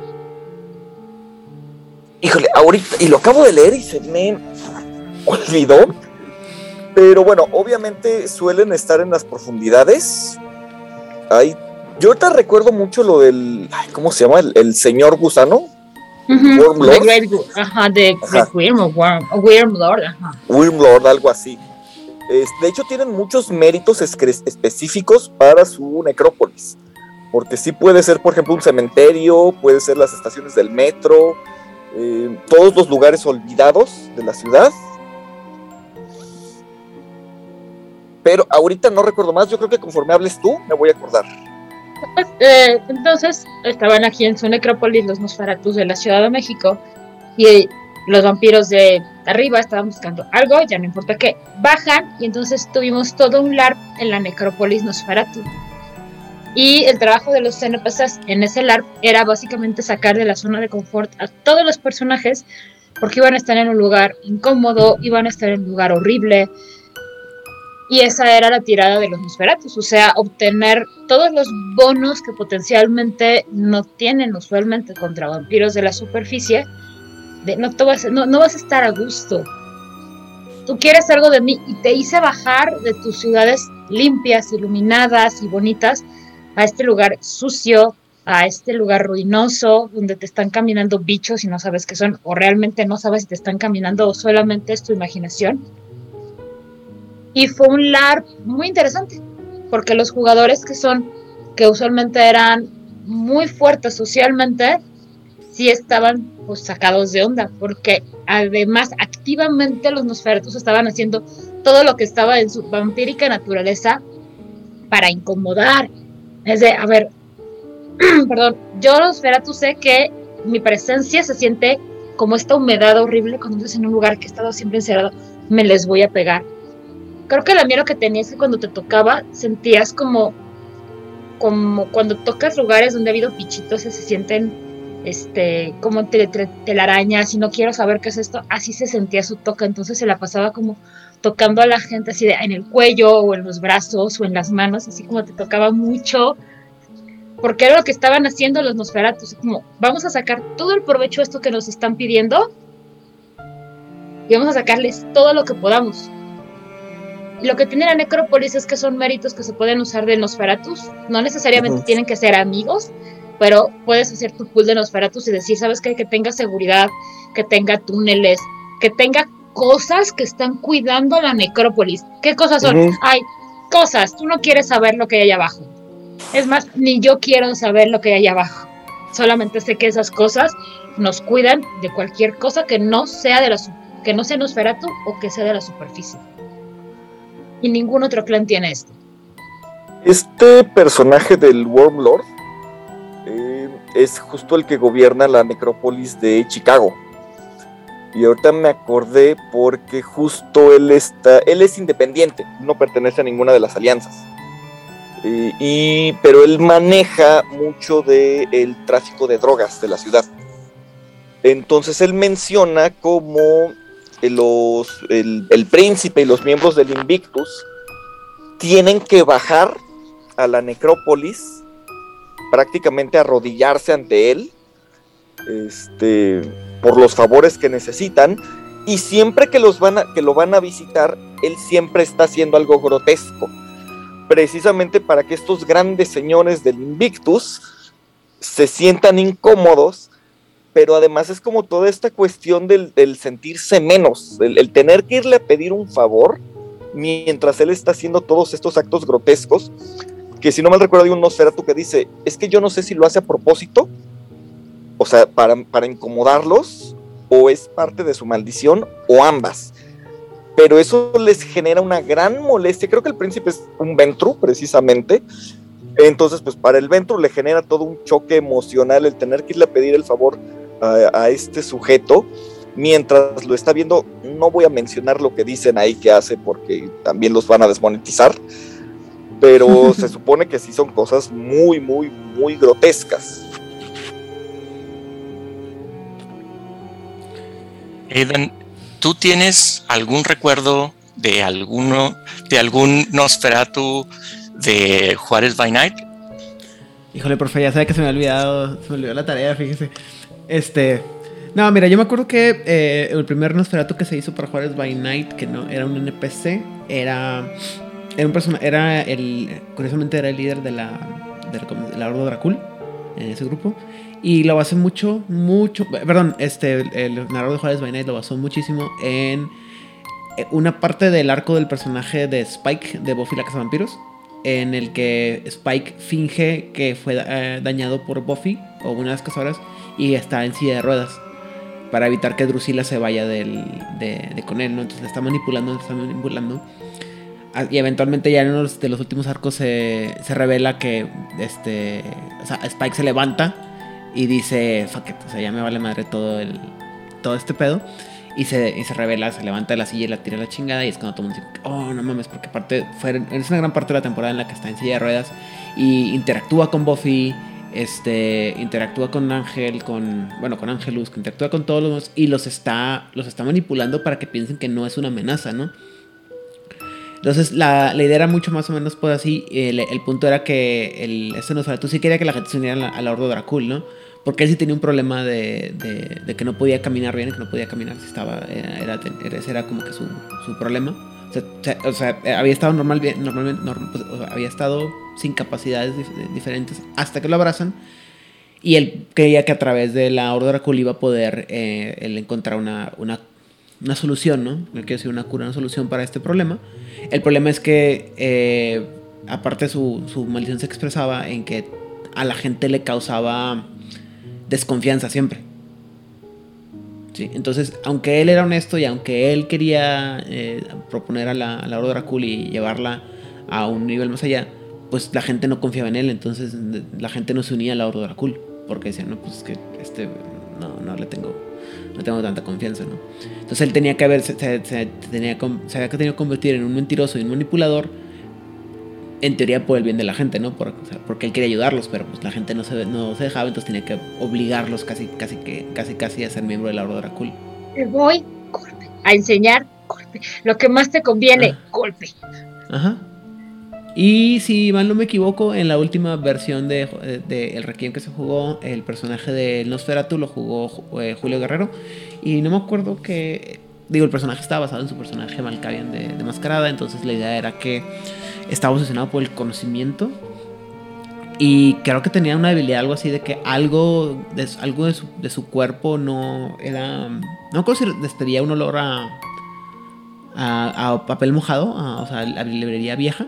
Híjole, ahorita, y lo acabo de leer y se me olvidó, pero bueno, obviamente suelen estar en las profundidades. Ay, yo ahorita recuerdo mucho lo del, ¿cómo se llama? El, señor gusano. Wormlord. ajá, de Wormlord, Wormlord, algo así de hecho, tienen muchos méritos específicos para su necrópolis. Porque sí puede ser, por ejemplo, un cementerio, puede ser las estaciones del metro, eh, todos los lugares olvidados de la ciudad. Pero ahorita no recuerdo más, yo creo que conforme hables tú, me voy a acordar. Eh, entonces, estaban aquí en su necrópolis los Nosferatus de la Ciudad de México y los vampiros de arriba estaban buscando algo, ya no importa qué, bajan y entonces tuvimos todo un LARP en la necrópolis Nosferatu. Y el trabajo de los NPCs en ese LARP era básicamente sacar de la zona de confort a todos los personajes porque iban a estar en un lugar incómodo, iban a estar en un lugar horrible. Y esa era la tirada de los Nosferatus, o sea, obtener todos los bonos que potencialmente no tienen usualmente contra vampiros de la superficie no, vas, a estar a gusto. Tú quieres algo de mí y te hice bajar de tus ciudades limpias, iluminadas y bonitas a este lugar sucio, a este lugar ruinoso, donde te están caminando bichos y no sabes qué son, o realmente no sabes si te están caminando o solamente es tu imaginación. Y fue un LARP muy interesante, porque los jugadores que son, que usualmente eran muy fuertes socialmente, sí estaban pues sacados de onda, porque además activamente los Nosferatus estaban haciendo todo lo que estaba en su vampírica naturaleza para incomodar. Es de, a ver, perdón, yo Nosferatu sé que mi presencia se siente como esta humedad horrible cuando estás en un lugar que he estado siempre encerrado, me les voy a pegar. Creo que la miedo que tenías que cuando te tocaba sentías como como cuando tocas lugares donde ha habido pichitos se sienten este, como telaraña, si no quiero saber qué es esto, así se sentía su toca, entonces se la pasaba como tocando a la gente así de, en el cuello o en los brazos o en las manos, así como te tocaba mucho, porque era lo que estaban haciendo los Nosferatus, como vamos a sacar todo el provecho de esto que nos están pidiendo y vamos a sacarles todo lo que podamos. Y lo que tiene la necrópolis es que son méritos que se pueden usar de Nosferatus, no necesariamente tienen que ser amigos, pero puedes hacer tu pool de Nosferatus y decir, ¿sabes qué? Que tenga seguridad, que tenga túneles, que tenga cosas que están cuidando la necrópolis. ¿Qué cosas son? Hay cosas, tú no quieres saber lo que hay abajo. Es más, ni yo quiero saber lo que hay abajo. Solamente sé que esas cosas nos cuidan de cualquier cosa que no sea de la que no sea Nosferatu o que sea de la superficie. Y ningún otro clan tiene esto. Este personaje del Wormlord es justo el que gobierna la necrópolis de Chicago. Y ahorita me acordé porque justo él está, él es independiente, no pertenece a ninguna de las alianzas. y, pero él maneja mucho del el tráfico de drogas de la ciudad. Entonces él menciona como los, el, el príncipe y los miembros del Invictus tienen que bajar a la necrópolis prácticamente arrodillarse ante él este, por los favores que necesitan y siempre que, los van a, que lo van a visitar, él siempre está haciendo algo grotesco, precisamente para que estos grandes señores del Invictus se sientan incómodos, pero además es como toda esta cuestión del, sentirse menos, el, el, tener que irle a pedir un favor mientras él está haciendo todos estos actos grotescos, que si no mal recuerdo hay un Nosferatu que dice, es que yo no sé si lo hace a propósito, o sea, para, para incomodarlos, o es parte de su maldición, o ambas. Pero eso les genera una gran molestia. Creo que el príncipe es un Ventru, precisamente. Entonces, pues para el Ventru le genera todo un choque emocional el tener que irle a pedir el favor a, a este sujeto mientras lo está viendo. No voy a mencionar lo que dicen ahí que hace porque también los van a desmonetizar pero se supone que sí son cosas muy, muy, muy grotescas. Aidan, ¿tú tienes algún recuerdo de alguno, de algún Nosferatu de Juárez by Night? Híjole, profe, ya sabe que se me ha olvidado, se me olvidó la tarea, fíjese. Este, no, mira, yo me acuerdo que eh, el primer Nosferatu que se hizo para Juárez by Night, que no era un NPC, era era un persona, era el, curiosamente era el líder de la, de la, Horda Dracul en ese grupo. Y lo basó mucho, mucho, perdón, este, el, narrador de Juárez by lo basó muchísimo en eh, una parte del arco del personaje de Spike de Buffy la Casa de Vampiros, en el que Spike finge que fue eh, dañado por Buffy o una de las cazadoras y está en silla de ruedas para evitar que Drusilla se vaya del, de, con él, ¿no? Entonces le está manipulando, le está manipulando. Y eventualmente ya en uno de los últimos arcos se, se revela que este, o sea, Spike se levanta y dice, fuck it, o sea, ya me vale madre todo, el, todo este pedo. Y se, y se revela, se levanta de la silla y la tira a la chingada. Y es cuando todo el mundo dice, oh, no mames, porque aparte fue, es una gran parte de la temporada en la que está en silla de ruedas y interactúa con Buffy este interactúa con Ángel, con bueno, con Angelus, que interactúa con todos los y los está los está manipulando para que piensen que no es una amenaza, ¿no? Entonces la, idea era mucho más o menos pues así, el, punto era que el este no tú sí quería que la gente se uniera a la, a la Dracul, ¿no? Porque él sí tenía un problema de, de, que no podía caminar bien, que no podía caminar, si estaba era, ese era como que su, su problema. O sea, había estado normal, normalmente, pues, había estado sin capacidades diferentes hasta que lo abrazan. Y él creía que a través de la Orden Dracul iba a poder eh, encontrar una, una, una, solución, ¿no? No quiero decir una cura, una solución para este problema. El problema es que, eh, aparte, su, su maldición se expresaba en que a la gente le causaba desconfianza siempre. ¿sí? Entonces, aunque él era honesto y aunque él quería eh, proponer a la, a la Dracul y llevarla a un nivel más allá, pues la gente no confiaba en él, entonces la gente no se unía a la Orden Dracul, porque decían, no, pues es que este, no, no le tengo, no tengo tanta confianza, ¿no? Entonces él tenía que haber, se, tenía, se había tenido que convertir en un mentiroso y un manipulador, en teoría por el bien de la gente, ¿no? porque él quería ayudarlos, pero pues la gente no se, no se dejaba, entonces tenía que obligarlos casi, casi, que, casi, casi a ser miembro de la Orden Dracul. Te voy, golpe, a enseñar, golpe, lo que más te conviene, ah. golpe. Ajá. Y si mal no me equivoco, en la última versión de, El Requiem que se jugó, el personaje de Nosferatu lo jugó eh, Julio Guerrero. Y no me acuerdo que. Digo, el personaje estaba basado en su personaje Malkavian de, de Mascarada. Entonces la idea era que estaba obsesionado por el conocimiento. Y creo que tenía una debilidad, algo así, de que algo de, algo de, su, de su cuerpo no era. No creo si despedía un olor a. a, papel mojado, o sea, a librería vieja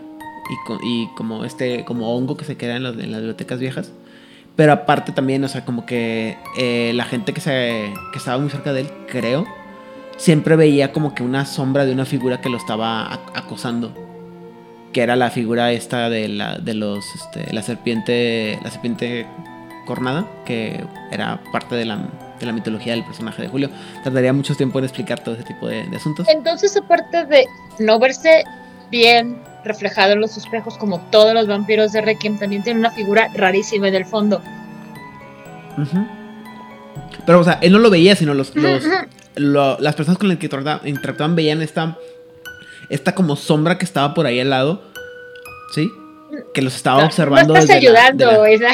y, como este como hongo que se queda en, las bibliotecas viejas. Pero aparte también, o sea, como que eh, la gente que, se, que estaba muy cerca de él, creo, siempre veía como que una sombra de una figura que lo estaba acosando. Que era la figura esta de la, de los, este, la serpiente, la serpiente cornada, que era parte de la, de la mitología del personaje de Julio. Tardaría mucho tiempo en explicar todo ese tipo de, de asuntos. Entonces, aparte de no verse bien reflejado en los espejos, como todos los vampiros de Requiem, también tiene una figura rarísima en el fondo. Pero, o sea, él no lo veía, sino los, las personas con las que interactuaban veían esta, esta como sombra que estaba por ahí al lado, ¿sí? Que los estaba observando. No estás ayudando, esa.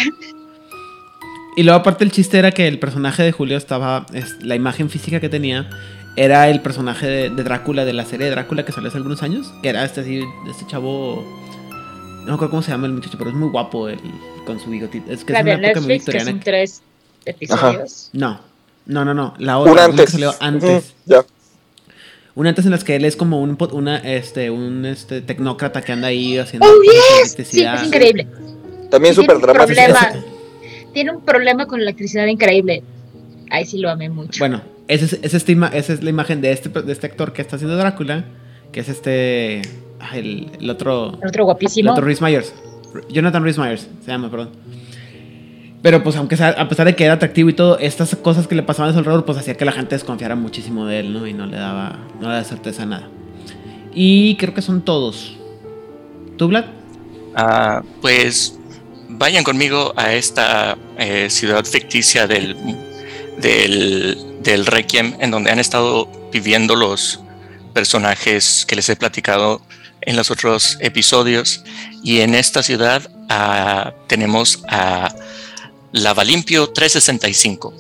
Y luego aparte el chiste era que el personaje de Julio estaba, la imagen física que tenía era el personaje de, Drácula de la serie de Drácula que salió hace algunos años, que era este así, este chavo, no me acuerdo cómo se llama el muchacho, pero es muy guapo con su bigotito. Es que es una época muy victoriana. Que son tres episodios. No, no, no, no, la otra, una antes. que salió antes. ya. Una antes en las que él es como un, una, este, un este, tecnócrata que anda ahí haciendo. ¡Oh, yes! Sí, es increíble. También súper dramático. Tiene un problema con la electricidad increíble. Ahí sí lo amé mucho. Bueno, esa es, esa, esa es la imagen de este, de este actor que está haciendo Drácula, que es este. El, el otro. El otro guapísimo. El otro Rhys Myers. Jonathan Rhys Myers, se llama, perdón. Pero pues aunque sea, a pesar de que era atractivo y todo, estas cosas que le pasaban a su alrededor, pues hacía que la gente desconfiara muchísimo de él, ¿no? Y no le daba, no le daba certeza nada. Y creo que son todos. ¿Tú, Vlad? Ah, pues vayan conmigo a esta eh, ciudad ficticia del, del del Requiem, en donde han estado viviendo los personajes que les he platicado en los otros episodios. Y en esta ciudad ah, tenemos a Lavalimpio 365,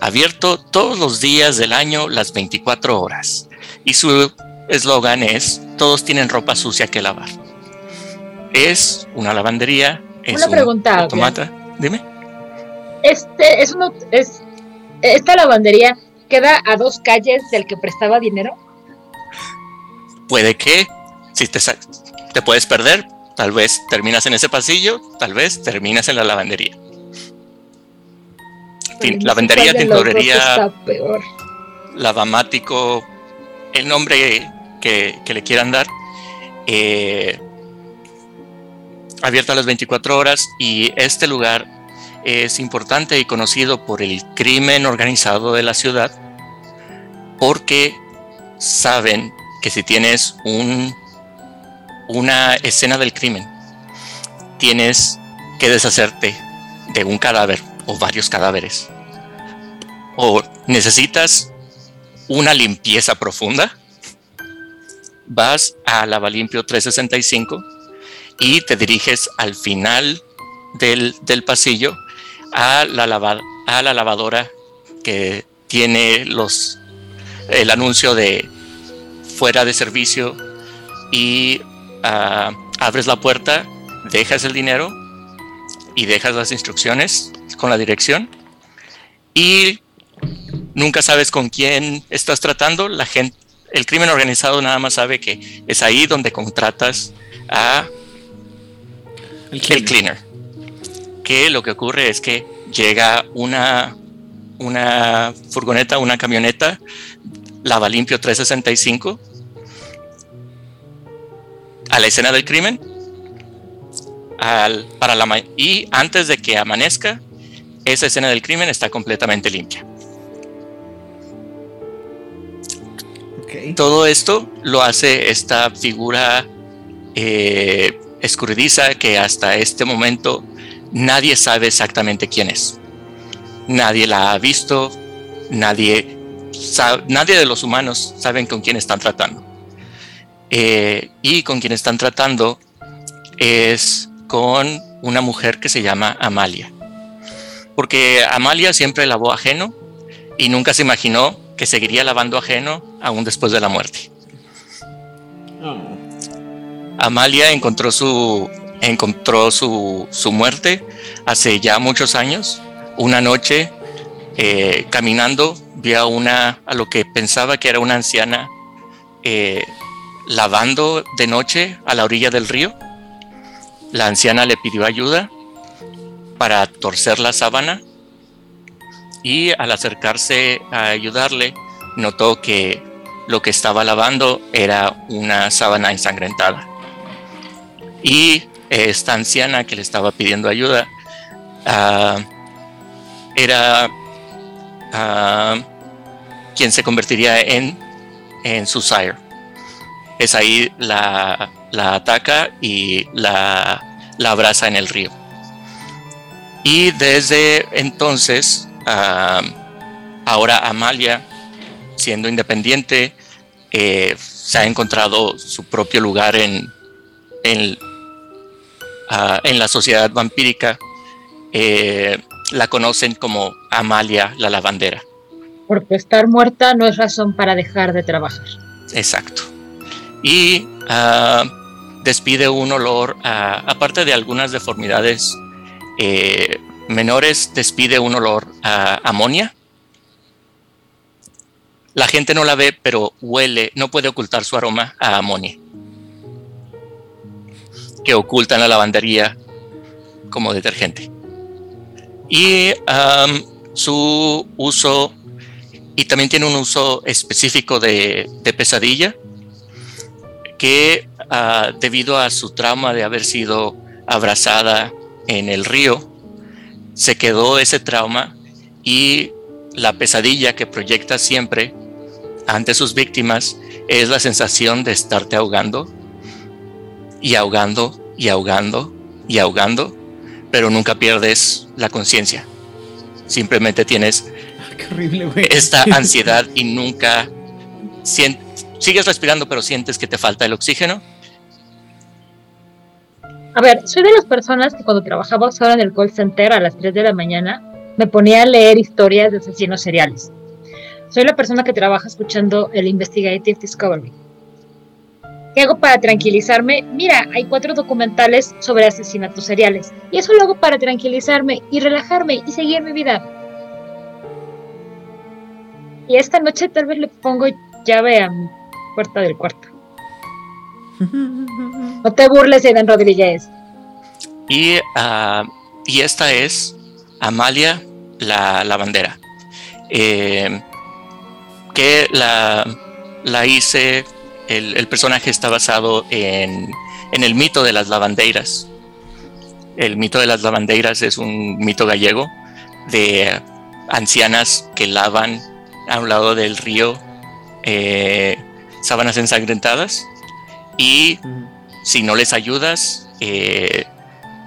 abierto todos los días del año, las 24 horas. Y su eslogan es, todos tienen ropa sucia que lavar. Es una lavandería. Es una pregunta. Automata. Dime. Este es uno, es esta lavandería queda a dos calles del que prestaba dinero. puede que si te, te puedes perder, tal vez terminas en ese pasillo, tal vez terminas en la lavandería. lavandería, tintorería, lavamático, el nombre que, le quieran dar. Eh, abierta a las 24 horas y este lugar es importante y conocido por el crimen organizado de la ciudad porque saben que si tienes un, una escena del crimen, tienes que deshacerte de un cadáver o varios cadáveres. O necesitas una limpieza profunda, vas a Lavalimpio 365 y te diriges al final del, del pasillo a la, a la lavadora que tiene los, el anuncio de fuera de servicio y ah, abres la puerta, dejas el dinero y dejas las instrucciones con la dirección y nunca sabes con quién estás tratando. La gente, el crimen organizado nada más sabe que es ahí donde contratas a el cleaner que lo que ocurre es que llega una, una furgoneta, una camioneta, lava limpio 365, a la escena del crimen, al, para la, y antes de que amanezca, esa escena del crimen está completamente limpia. Todo esto lo hace esta figura eh, escurridiza que hasta este momento nadie sabe exactamente quién es. Nadie la ha visto, nadie, nadie de los humanos saben con quién están tratando. Eh, y con quien están tratando es con una mujer que se llama Amalia. Porque Amalia siempre lavó ajeno y nunca se imaginó que seguiría lavando ajeno aún después de la muerte. Oh. Amalia encontró su encontró su, muerte hace ya muchos años. Una noche, eh, caminando, vio a, una, a lo que pensaba que era una anciana eh, lavando de noche a la orilla del río. La anciana le pidió ayuda para torcer la sábana y al acercarse a ayudarle, notó que lo que estaba lavando era una sábana ensangrentada. Y esta anciana que le estaba pidiendo ayuda ah, era ah, quien se convertiría en, en su sire. Es ahí la, ataca y la, abraza en el río. Y desde entonces, ah, ahora Amalia, siendo independiente, eh, se ha encontrado su propio lugar en, en, en la sociedad vampírica eh, la conocen como Amalia la lavandera. Porque estar muerta no es razón para dejar de trabajar. Exacto. Y ah, despide un olor, aparte de algunas deformidades eh, menores, despide un olor a amonia. La gente no la ve, pero huele, no puede ocultar su aroma a amonia que ocultan la lavandería como detergente. Y su uso, y también tiene un uso específico de, pesadilla, que ah, debido a su trauma de haber sido abrazada en el río, se quedó ese trauma y la pesadilla que proyecta siempre ante sus víctimas es la sensación de estarte ahogando y ahogando y ahogando y ahogando, pero nunca pierdes la conciencia. Simplemente tienes esta ansiedad y nunca sigues respirando, pero sientes que te falta el oxígeno. A ver, soy de las personas que cuando trabajaba ahora en el call center a las 3 de la mañana me ponía a leer historias de asesinos seriales. Soy la persona que trabaja escuchando el Investigative Discovery ¿Qué hago para tranquilizarme? Mira, hay cuatro documentales sobre asesinatos seriales. Y eso lo hago para tranquilizarme y relajarme y seguir mi vida. Y esta noche tal vez le pongo llave a mi puerta del cuarto. No te burles, Eden Rodríguez. Y, ah, y esta es Amalia la lavandera. Eh, que la, la hice, el, personaje está basado en, en el mito de las lavandeiras. El mito de las lavandeiras es un mito gallego de ancianas que lavan a un lado del río eh, sábanas ensangrentadas y si no les ayudas eh,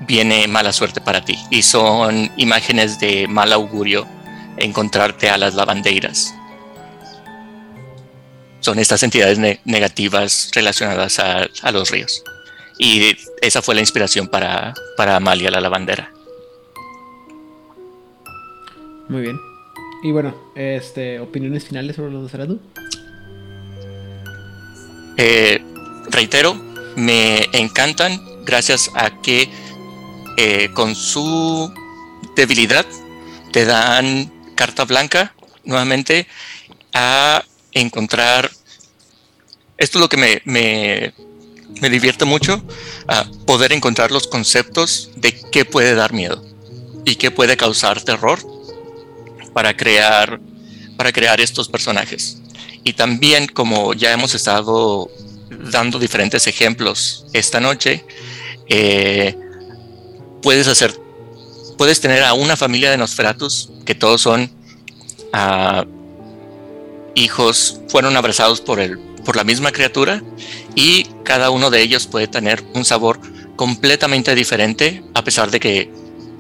viene mala suerte para ti. Y son imágenes de mal augurio encontrarte a las lavandeiras son estas entidades negativas relacionadas a, a, los ríos. Y esa fue la inspiración para, para Amalia la lavandera. Muy bien. Y bueno, este, opiniones finales sobre los de Eh, reitero, me encantan gracias a que eh, con su debilidad te dan carta blanca nuevamente a encontrar. Esto es lo que me, me, me divierte mucho, a poder encontrar los conceptos de qué puede dar miedo y qué puede causar terror para crear, para crear estos personajes. Y también, como ya hemos estado dando diferentes ejemplos esta noche, eh, puedes hacer, puedes tener a una familia de Nosferatus que todos son ah, hijos, fueron abrazados por, el, por la misma criatura y cada uno de ellos puede tener un sabor completamente diferente a pesar de que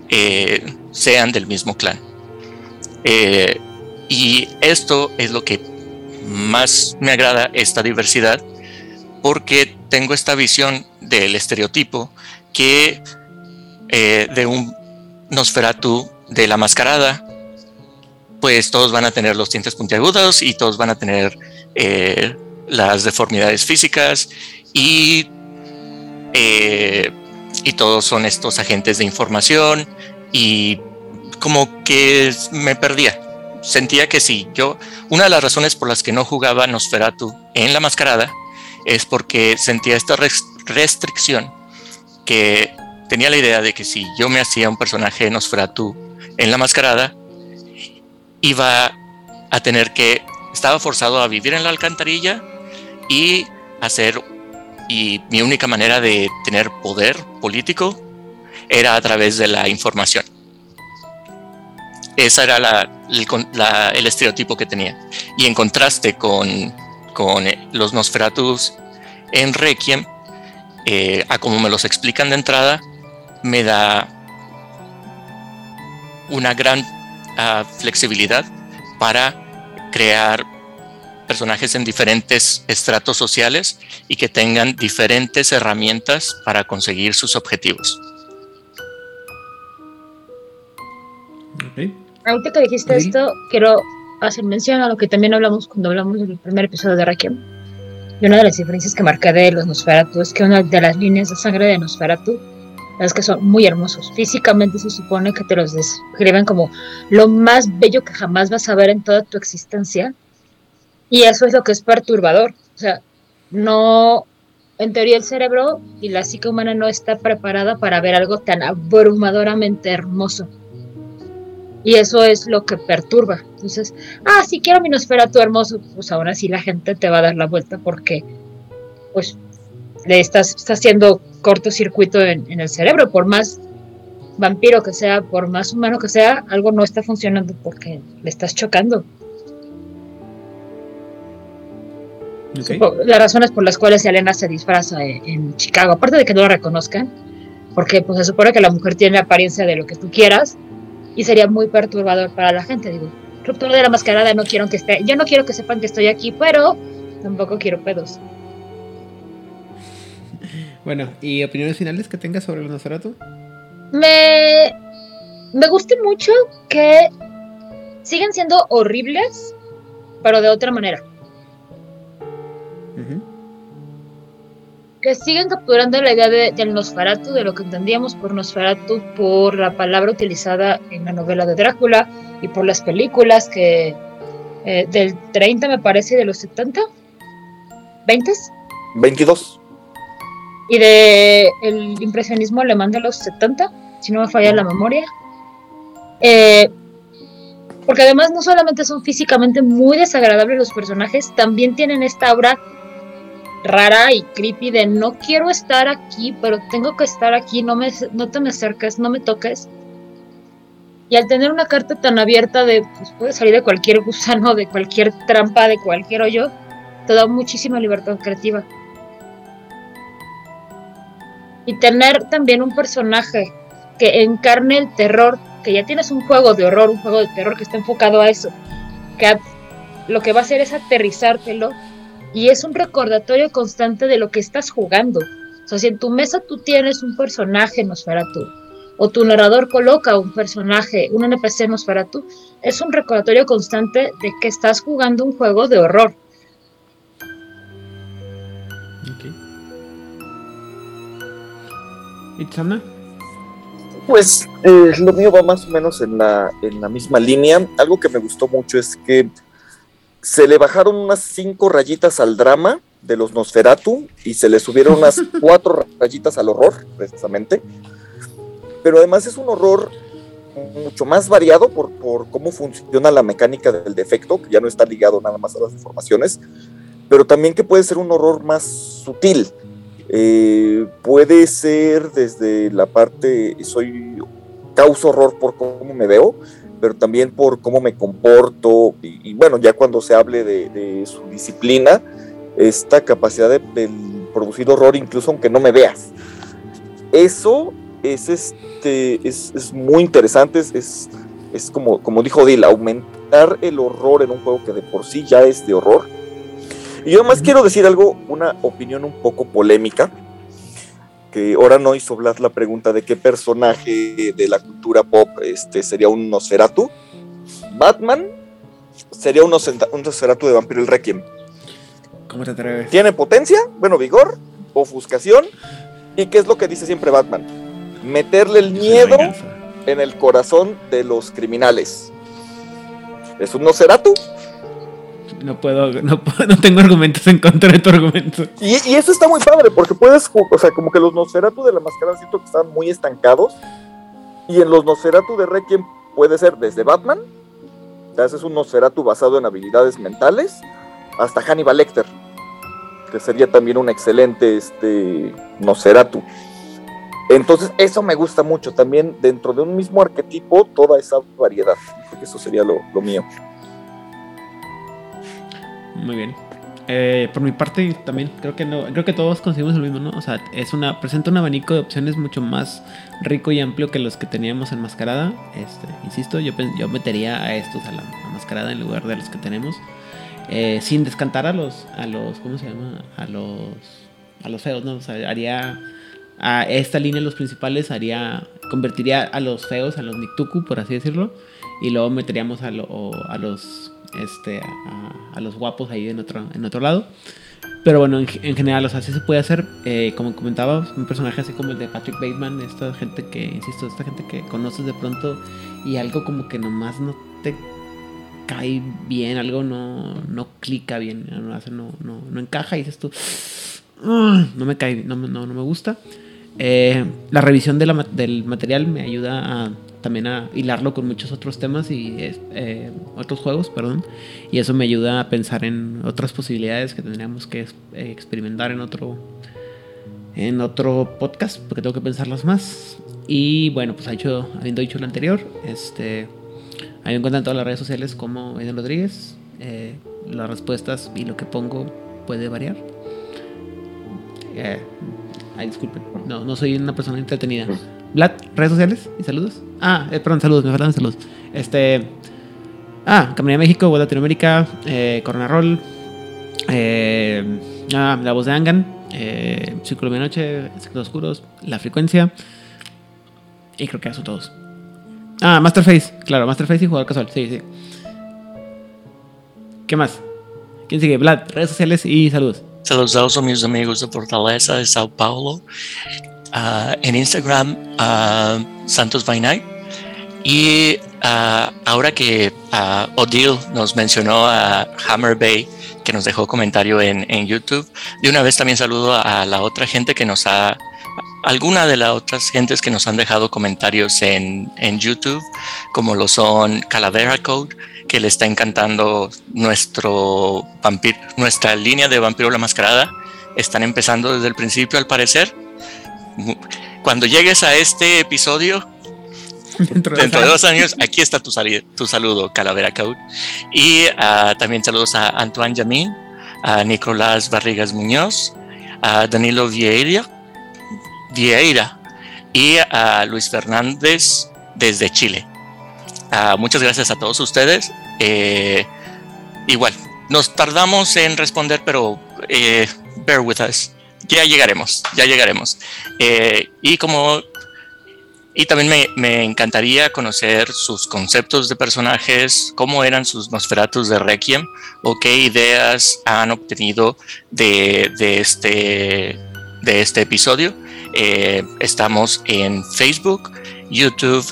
eh, sean del mismo clan. Eh, y esto es lo que más me agrada, esta diversidad, porque tengo esta visión del estereotipo que eh, de un Nosferatu de la mascarada, pues todos van a tener los dientes puntiagudos y todos van a tener eh, las deformidades físicas y, y todos son estos agentes de información y como que me perdía. Sentía que si yo, una de las razones por las que no jugaba Nosferatu en la mascarada es porque sentía esta restricción que tenía la idea de que si yo me hacía un personaje Nosferatu en la mascarada, iba a tener que, estaba forzado a vivir en la alcantarilla y hacer, y mi única manera de tener poder político era a través de la información. Ese era el, estereotipo que tenía. Y en contraste con, eh, los Nosferatus en Requiem, eh, a como me los explican de entrada, me da una gran ah, flexibilidad para crear personajes en diferentes estratos sociales y que tengan diferentes herramientas para conseguir sus objetivos. ahorita que dijiste esto, quiero hacer mención a lo que también hablamos cuando hablamos del primer episodio de Requiem. Y una de las diferencias que marca de los Nosferatu es que una de las líneas de sangre de Nosferatu es que son muy hermosos. Físicamente se supone que te los describen como lo más bello que jamás vas a ver en toda tu existencia. Y eso es lo que es perturbador. O sea, no, en teoría el cerebro y la psique humana no está preparada para ver algo tan abrumadoramente hermoso. Y eso es lo que perturba. Entonces, ah, si quiero mi tu hermoso, pues ahora sí la gente te va a dar la vuelta porque, pues, le estás, haciendo cortocircuito en, en el cerebro. Por más vampiro que sea, por más humano que sea, algo no está funcionando porque le estás chocando. Las razones por las cuales Elena se disfraza en Chicago, aparte de que no la reconozcan, porque pues se supone que la mujer tiene apariencia de lo que tú quieras, y sería muy perturbador para la gente. Digo, ruptura de la mascarada, no quiero que esté, yo no quiero que sepan que estoy aquí, pero tampoco quiero pedos. Bueno, ¿y opiniones finales que tengas sobre el Nosferatu? Me, me gusta mucho que siguen siendo horribles, pero de otra manera. que siguen capturando la idea de, del Nosferatu, de lo que entendíamos por Nosferatu, por la palabra utilizada en la novela de Drácula y por las películas que eh, del 30 me parece de los 70, 20? 22. Y de el impresionismo alemán de los 70, si no me falla la memoria. Eh, porque además no solamente son físicamente muy desagradables los personajes, también tienen esta aura rara y creepy de no quiero estar aquí, pero tengo que estar aquí, no, me, no te me acerques, no me toques. Y al tener una carta tan abierta de, pues puede salir de cualquier gusano, de cualquier trampa, de cualquier hoyo, te da muchísima libertad creativa. Y tener también un personaje que encarne el terror, que ya tienes un juego de horror, un juego de terror que está enfocado a eso, que lo que va a hacer es aterrizártelo y es un recordatorio constante de lo que estás jugando. O sea, si en tu mesa tú tienes un personaje Nosferatu, o tu narrador coloca un personaje, un NPC Nosferatu, es un recordatorio constante de que estás jugando un juego de horror. ¿Itzana? Pues eh, lo mío va más o menos en la, en la misma línea. Algo que me gustó mucho es que se le bajaron unas cinco rayitas al drama de los Nosferatu y se le subieron unas cuatro rayitas al horror, precisamente. Pero además es un horror mucho más variado por, por, cómo funciona la mecánica del defecto, que ya no está ligado nada más a las deformaciones, pero también que puede ser un horror más sutil. Eh, puede ser desde la parte, soy causa horror por cómo me veo, pero también por cómo me comporto y, bueno, ya cuando se hable de, su disciplina, esta capacidad de, producir horror incluso aunque no me veas. Eso es, este, es, muy interesante, es, es, como, como dijo Dil, aumentar el horror en un juego que de por sí ya es de horror. Y yo más quiero decir algo, una opinión un poco polémica, que ahora no hizo Blas la pregunta de qué personaje de la cultura pop este, sería un Nosferatu. Batman sería un, Nosferatu de Vampiro el Requiem. ¿Cómo te atreves? Tiene potencia, bueno, vigor, ofuscación. ¿Y qué es lo que dice siempre Batman? Meterle el miedo en el corazón de los criminales. ¿Es un Nosferatu? No puedo, no, no tengo argumentos en contra de tu argumento. Y, eso está muy padre, porque puedes, o sea, como que los Nosferatu de la máscara siento que están muy estancados. Y en los Nosferatu de Requiem puede ser desde Batman, te haces un Nosferatu basado en habilidades mentales, hasta Hannibal Lecter, que sería también un excelente este, Nosferatu. Entonces, eso me gusta mucho también dentro de un mismo arquetipo, toda esa variedad. eso sería lo mío. Muy bien. Eh, por mi parte también creo que no, creo que todos conseguimos el mismo, ¿no? O sea, es una presenta un abanico de opciones mucho más rico y amplio que los que teníamos en Mascarada. Este, insisto, yo, yo metería a estos a la Mascarada en lugar de los que tenemos, eh, sin descantar a los, a los, ¿cómo se llama? A los, a los feos, ¿no? O sea, haría a esta línea los principales haría convertiría a los feos a los Niktuku, por así decirlo, y luego meteríamos a, a los este, a, los guapos ahí en otro, en otro lado. Pero bueno, en, general, o sea, sí se puede hacer, eh, como comentaba, un personaje así como el de Patrick Bateman, esta gente que, insisto, esta gente que conoces de pronto y algo como que nomás no te cae bien, algo no, no clica bien, no, no, no, encaja y dices tú, ah, no me cae, no, no, no me gusta. Eh, la revisión del material me ayuda a también a hilarlo con muchos otros temas y eh, otros juegos, perdón. Y eso me ayuda a pensar en otras posibilidades que tendríamos que eh, experimentar en otro, en otro podcast, porque tengo que pensarlas más. Y bueno, pues hecho, habiendo dicho lo anterior, este, ahí me encuentran en todas las redes sociales como Eden Rodríguez. Las respuestas y lo que pongo puede variar. Ay, disculpen, no, no soy una persona entretenida. Vlad, redes sociales y saludos. Ah, eh, perdón, saludos, me faltan saludos. Este. Ah, Caminera México, World Latinoamérica, eh, Corona Roll, eh, ah, La Voz de Angan, eh, Círculo de Noche, Secretos Oscuros, La Frecuencia. Y creo que eso todos. Ah, Masterface, claro, Masterface y Jugador Casual, sí, sí. ¿Qué más? ¿Quién sigue? Vlad, redes sociales y saludos. Saludos a mis amigos de Fortaleza de Sao Paulo. Uh, en Instagram, uh, Santos Night. Y ah, ahora que Odile nos mencionó a Hammer Bay, que nos dejó comentario en, en, YouTube, de una vez también saludo a la otra gente que nos ha, alguna de las otras gentes que nos han dejado comentarios en, en YouTube, como lo son Calavera Code, que le está encantando nuestro vampiro, nuestra línea de Vampiro la Mascarada. Están empezando desde el principio, al parecer. Cuando llegues a este episodio, dentro de, dos años, aquí está tu, tu saludo, Calavera Code. Y uh, también saludos a Antoine Yamin, a Nicolás Barrigas Muñoz, a Danilo Vieira, Vieira y a Luis Fernández desde Chile. Uh, muchas gracias a todos ustedes. Eh, igual, nos tardamos en responder, pero eh, bear with us. Ya llegaremos, ya llegaremos. Eh, y como y también me, me, encantaría conocer sus conceptos de personajes, cómo eran sus Nosferatus de Requiem o qué ideas han obtenido de, de este, de este episodio. Eh, estamos en Facebook, YouTube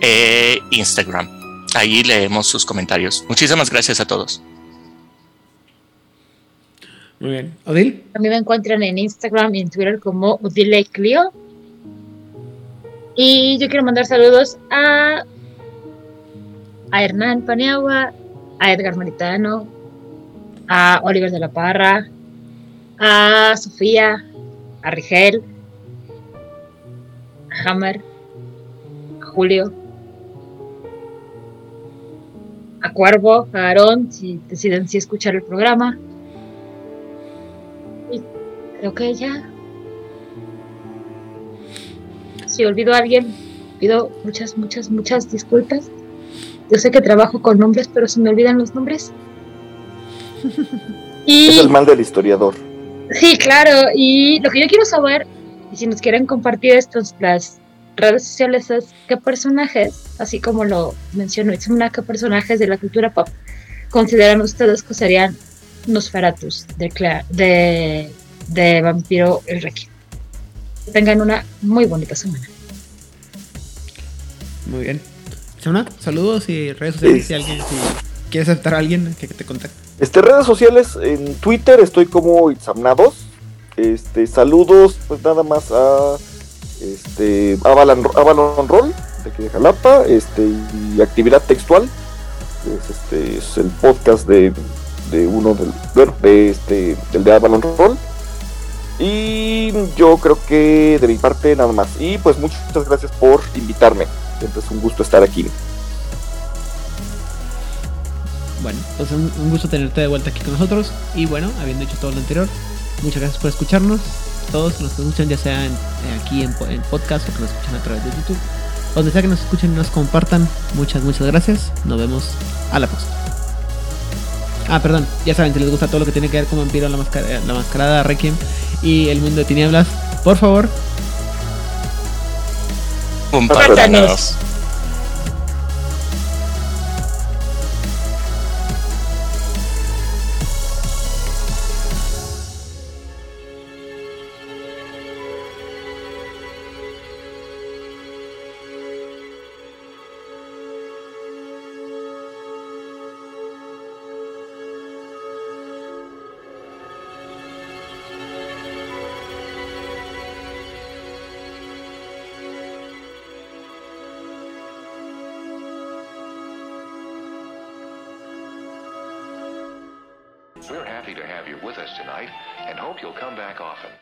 e Instagram. Ahí leemos sus comentarios. Muchísimas gracias a todos. Muy bien. ¿Odil? A mí me encuentran en Instagram y en Twitter como Odile Clio. Y yo quiero mandar saludos a, a Hernán Paniagua, a Edgar Maritano, a Oliver de la Parra, a Sofía, a Rigel, a Hammer, a Julio, a Cuervo, a Aarón, si deciden si escuchar el programa. Y creo que ya si olvido a alguien, pido muchas, muchas, muchas disculpas. Yo sé que trabajo con nombres, pero se me olvidan los nombres. y... Es el mal del historiador. Sí, claro. Y lo que yo quiero saber, y si nos quieren compartir estos, las redes sociales, es qué personajes, así como lo mencionó una qué personajes de la cultura pop consideran ustedes que serían Nosferatus de, de, de Vampiro el Requiem tengan una muy bonita semana. Muy bien. saludos y redes sociales si alguien si quieres aceptar a alguien que te contacte. Este, redes sociales en Twitter estoy como Itzamna2. Este, saludos pues nada más a este Avalon, Avalon Roll de aquí de Jalapa, este y actividad textual. Es este es el podcast de, de uno del bueno, de este del de Avalon Roll y yo creo que de mi parte nada más. Y pues muchas gracias por invitarme. Siempre es un gusto estar aquí. Bueno, pues un, un gusto tenerte de vuelta aquí con nosotros. Y bueno, habiendo hecho todo lo anterior, muchas gracias por escucharnos. Todos los que nos escuchan, ya sea en, aquí en, en, podcast o que nos escuchan a través de YouTube. Donde sea que nos escuchen y nos compartan, muchas, muchas gracias. Nos vemos a la próxima. Ah, perdón, ya saben, si les gusta todo lo que tiene que ver con Vampiro, la, mascarada, la mascarada, Requiem y el mundo de tinieblas, por favor, compártanos. back often.